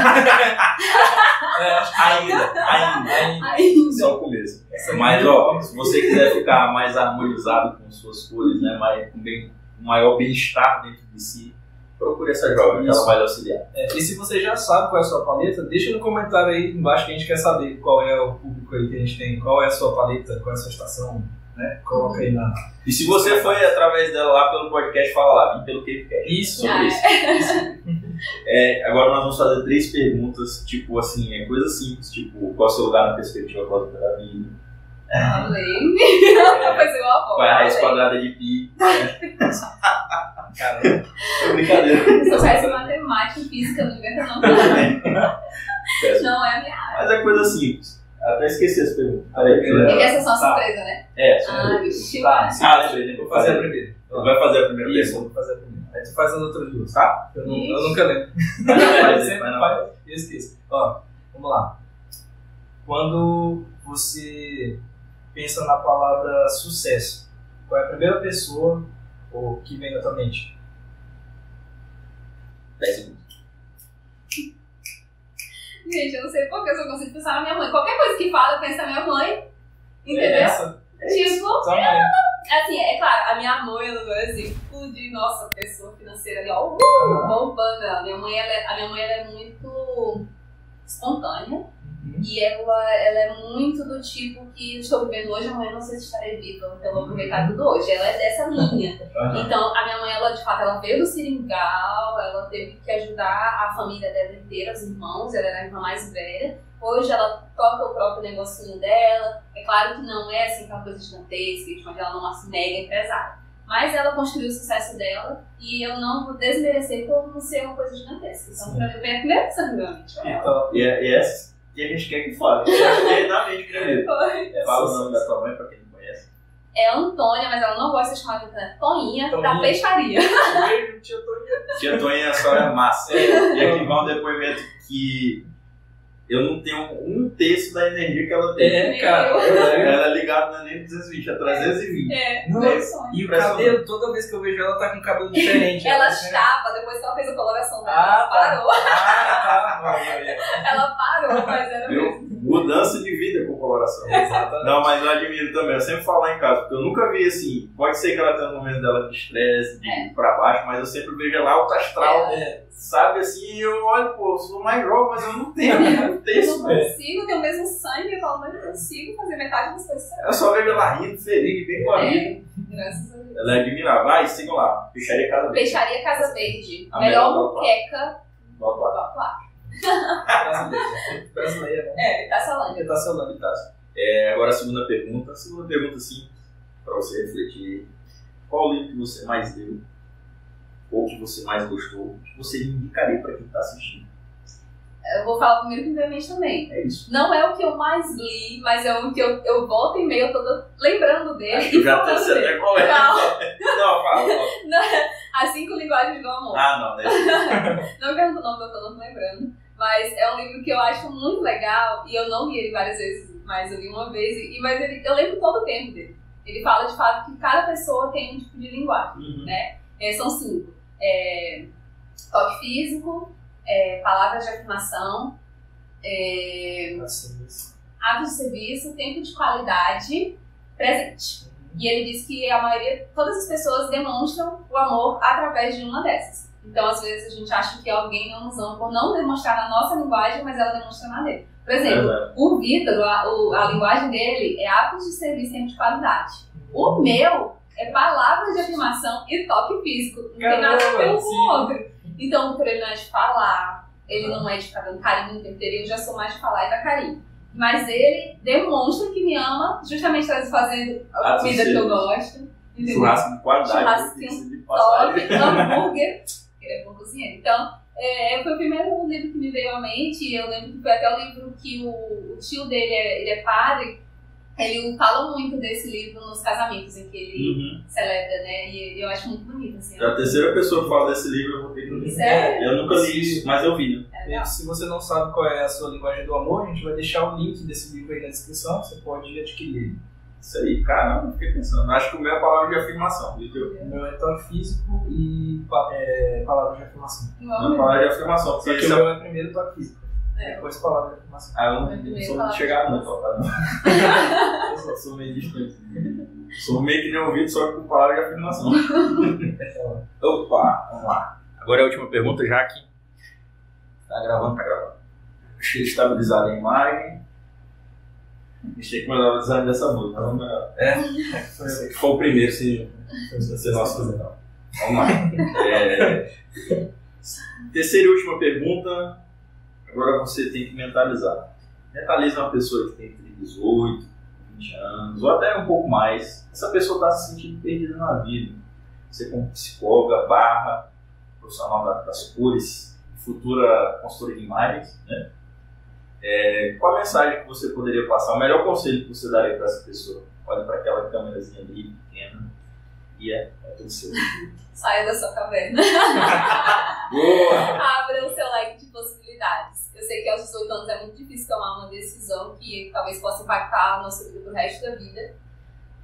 É, acho que Ainda, ainda. ainda. ainda. Só o começo. É Mas, ó, se você quiser ficar mais harmonizado com suas cores, né, mais, com bem, um maior bem-estar dentro de si, procure essa jovem, que ela Isso. vai lhe auxiliar. É, e se você já sabe qual é a sua paleta, deixa no comentário aí embaixo que a gente quer saber qual é o público aí que a gente tem, qual é a sua paleta, qual é a sua estação, né? Coloca aí na. E se você foi através dela lá pelo podcast, fala lá, vim pelo Capecast. Isso, Sobre Ah, isso. É, agora nós vamos fazer três perguntas, tipo assim, é coisa simples, tipo, qual é o seu lugar na perspectiva cósmica Além. É, Foi igual a avó. qual é a raiz quadrada de pi? Caramba. É brincadeira. Se eu tivesse matemática e física, não inventa não. Não é a minha área. Mas é coisa simples. Até esqueci as perguntas. Peraí, É que essa é só uma Tá. surpresa, né? É, só Ah, vixe. Tá. Ah, lembrei, lembrei. Vou fazer a primeira. Vai fazer a primeira Isso, pergunta. vou fazer a primeira. Aí tu faz as outras duas. Tá? Eu, não, eu nunca lembro. Faz, Sempre faz não. faz eu esqueço. Ó, vamos lá. Quando você pensa na palavra sucesso, qual é a primeira pessoa ou que vem na tua mente? 10 segundos. Gente, eu não sei porque eu só consigo pensar na minha mãe. Qualquer coisa que fala, eu penso na minha mãe. Entendeu? É essa. Tipo, Também. assim, é claro, a minha mãe, ela não é exemplo de, nossa, pessoa financeira ali, ó, uh, bombando. A minha mãe, ela, é- a minha mãe, ela é muito espontânea. E ela, ela é muito do tipo que estou vivendo hoje, amanhã não sei se estarei viva, então eu vou aproveitar tudo hoje. Ela é dessa linha. Então, a minha mãe, ela de fato, ela veio do Seringal, ela teve que ajudar a família dela inteira, os irmãos, ela era a irmã mais velha. Hoje ela toca o próprio negocinho dela. É claro que não é assim aquela coisa gigantesca, onde ela não é uma mega empresária. Mas ela construiu o sucesso dela e eu não vou desmerecer por não ser uma coisa gigantesca. Então, Sim. pra mim, vem a primeira pessoa na minha mente. foi ela. Então, E é, e é essa que a gente quer que fale. Genuinamente, primeiro. Fala o nome da tua mãe pra quem não conhece. É Antônia, mas ela não gosta de chamar de Antônia. Toinha, da Toninha. peixaria. beijo, tia Toninha. Tia Tonha, a senhora é massa. E aqui vai um depoimento que eu não tenho um terço da energia que ela tem. É, cara. é. Ela é ligada não é nem 220, é 320. É, Não, meu sonho. E o cabelo, toda vez que eu vejo ela, tá com cabelo diferente. Ela estava, depois que ela fez a coloração dela, Ah, ela tá. parou. Ah, tá. Ela parou, mas era Viu? Mudança de vida com coloração. Exatamente. Não, mas eu admiro também. Eu sempre falo lá em casa, porque eu nunca vi assim. Pode ser que ela tenha um momento dela de estresse, de ir pra baixo, mas eu sempre vejo ela alto astral, É. sabe assim? E eu olho, pô, eu sou mais jovem, mas eu não tenho, eu não tenho Eu não velho. consigo ter o mesmo sangue, eu falo, mas eu consigo fazer metade das coisas Eu só vejo ela rindo, feliz, bem com a vida. É, graças a Deus. Ela é admirável. Vai, sigam lá. Peixaria Casa Verde. Peixaria Casa Verde. A melhor melhor do Aquário. Brasileira. Né? É, tá salando. Ele tá selando. É, agora a segunda pergunta. A segunda pergunta, sim, pra você refletir. Qual o livro que você mais leu? Ou que você mais gostou? Que você indicaria pra quem tá assistindo? Eu vou falar primeiro que me veio à mente também. É isso. Não é o que eu mais li, mas é o que eu, eu volto e meio, eu tô lembrando dele. Acho que eu já sei dele. até qual é. Não, Não, fala. As Cinco Linguagens do Amor. Ah, não, né? Não me pergunto o nome, eu tô não lembrando. Mas é um livro que eu acho muito legal e eu não li ele várias vezes, mas eu li uma vez. E, mas ele, eu lembro todo o tempo dele. Ele fala de fato que cada pessoa tem um tipo de linguagem. Uhum. É, são cinco: é, toque físico, é, palavras de afirmação, é, de serviço, tempo de qualidade, presente. E ele diz que a maioria, todas as pessoas demonstram o amor através de uma dessas. Então, às vezes, a gente acha que alguém não nos ama por não demonstrar na nossa linguagem, mas ela demonstra na dele. Por exemplo, É, o Vitor, a, a linguagem dele é atos de serviço e tempo de qualidade. O meu é palavras de afirmação e toque físico. Não tem nada a ver Caramba, um com o outro. Então, o não é de falar, ele não é de ficar dando carinho o tempo inteiro, eu já sou mais de falar e dar carinho. Mas ele demonstra que me ama, justamente fazendo a de comida que eu gosto. Entendeu? Churrasco de qualidade. Diga-se de top, hambúrguer. Ele é bom cozinheiro. Então, é, foi o primeiro livro que me veio à mente. Eu lembro que foi até o livro que o, o tio dele é, ele é padre. Ele fala muito desse livro nos casamentos em que ele Uhum. celebra, né? E eu acho muito bonito, assim. É a terceira pessoa que fala desse livro, eu vou ter que ler. Sério? Eu nunca li isso, mas eu vi. né? É se você não sabe qual é a sua linguagem do amor, a gente vai deixar o link desse livro aí na descrição, você pode adquirir. Isso aí, caramba, fiquei pensando. Acho que o meu é a palavra de afirmação, viu? O meu é toque físico e pa- é, palavras de afirmação. Igual Não é palavra de afirmação, Só porque que isso o é meu é primeiro toque físico, É. depois palavra de afirmação. Ah, eu não sou muito de não, Topá, não. Eu só sou meio distante. Sou meio que nem ouvido, só que com palavra de afirmação. Opa, vamos lá. Agora é a última pergunta, já que tá gravando, tá gravando. Estabilizar a imagem. A gente tem que mandar o design dessa música. Vamos lá. Foi foi o primeiro, se ser nosso final. Vamos lá. É, Terceira e última pergunta. Agora você tem que mentalizar. Mentaliza uma pessoa que tem entre 18, 20 anos, ou até um pouco mais. Essa pessoa está se sentindo perdida na vida. Você como psicóloga, barra, profissional da- das cores, futura consultora de imagens, né? É, qual a mensagem que você poderia passar? O melhor conselho que você daria para essa pessoa? Olha para aquela câmerazinha ali, pequena, e é, é tudo seu. Saia da sua caverna. Boa! Abra o seu leque de possibilidades. Sei que aos 18 anos é muito difícil tomar uma decisão que talvez possa impactar a nossa vida pro resto da vida.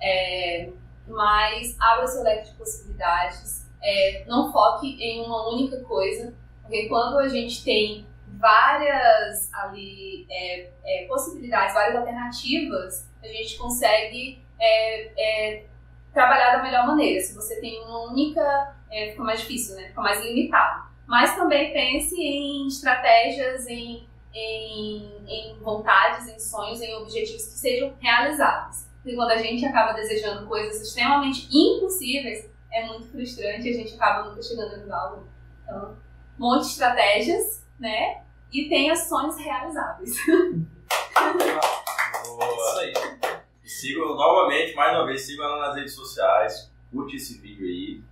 É, mas abra seu leque de possibilidades. É, não foque em uma única coisa, porque quando a gente tem várias ali é, é, possibilidades, várias alternativas, a gente consegue é, é, trabalhar da melhor maneira. Se você tem uma única, fica mais difícil, né? Fica mais limitado. Mas também pense em estratégias, em, em, em vontades, em sonhos, em objetivos que sejam realizáveis. Porque quando a gente acaba desejando coisas extremamente impossíveis, é muito frustrante e a gente acaba nunca chegando no algo. Então, monte de estratégias, né? E tenha sonhos realizáveis. Boa. Isso aí. Sigam novamente, mais uma vez, sigam ela nas redes sociais, curte esse vídeo aí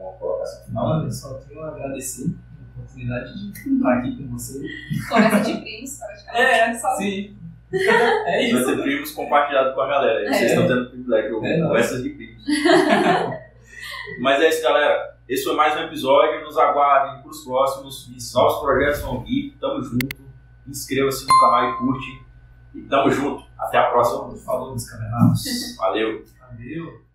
uma colocação final. Olha, só tenho a agradecer a oportunidade de estar aqui com você. Conversa de primos, praticamente. É, sim. É Vai isso. ter primos compartilhado com a galera. aí. Vocês É. estão tendo privilégio, É nóis. conversas de primos. Mas é isso, galera. Esse foi mais um episódio. Nos aguardem para os próximos. Novos projetos vão vir. Tamo junto. Inscreva-se no canal e curte. E tamo junto. Até a próxima. Falou, descanelados. Valeu. Valeu.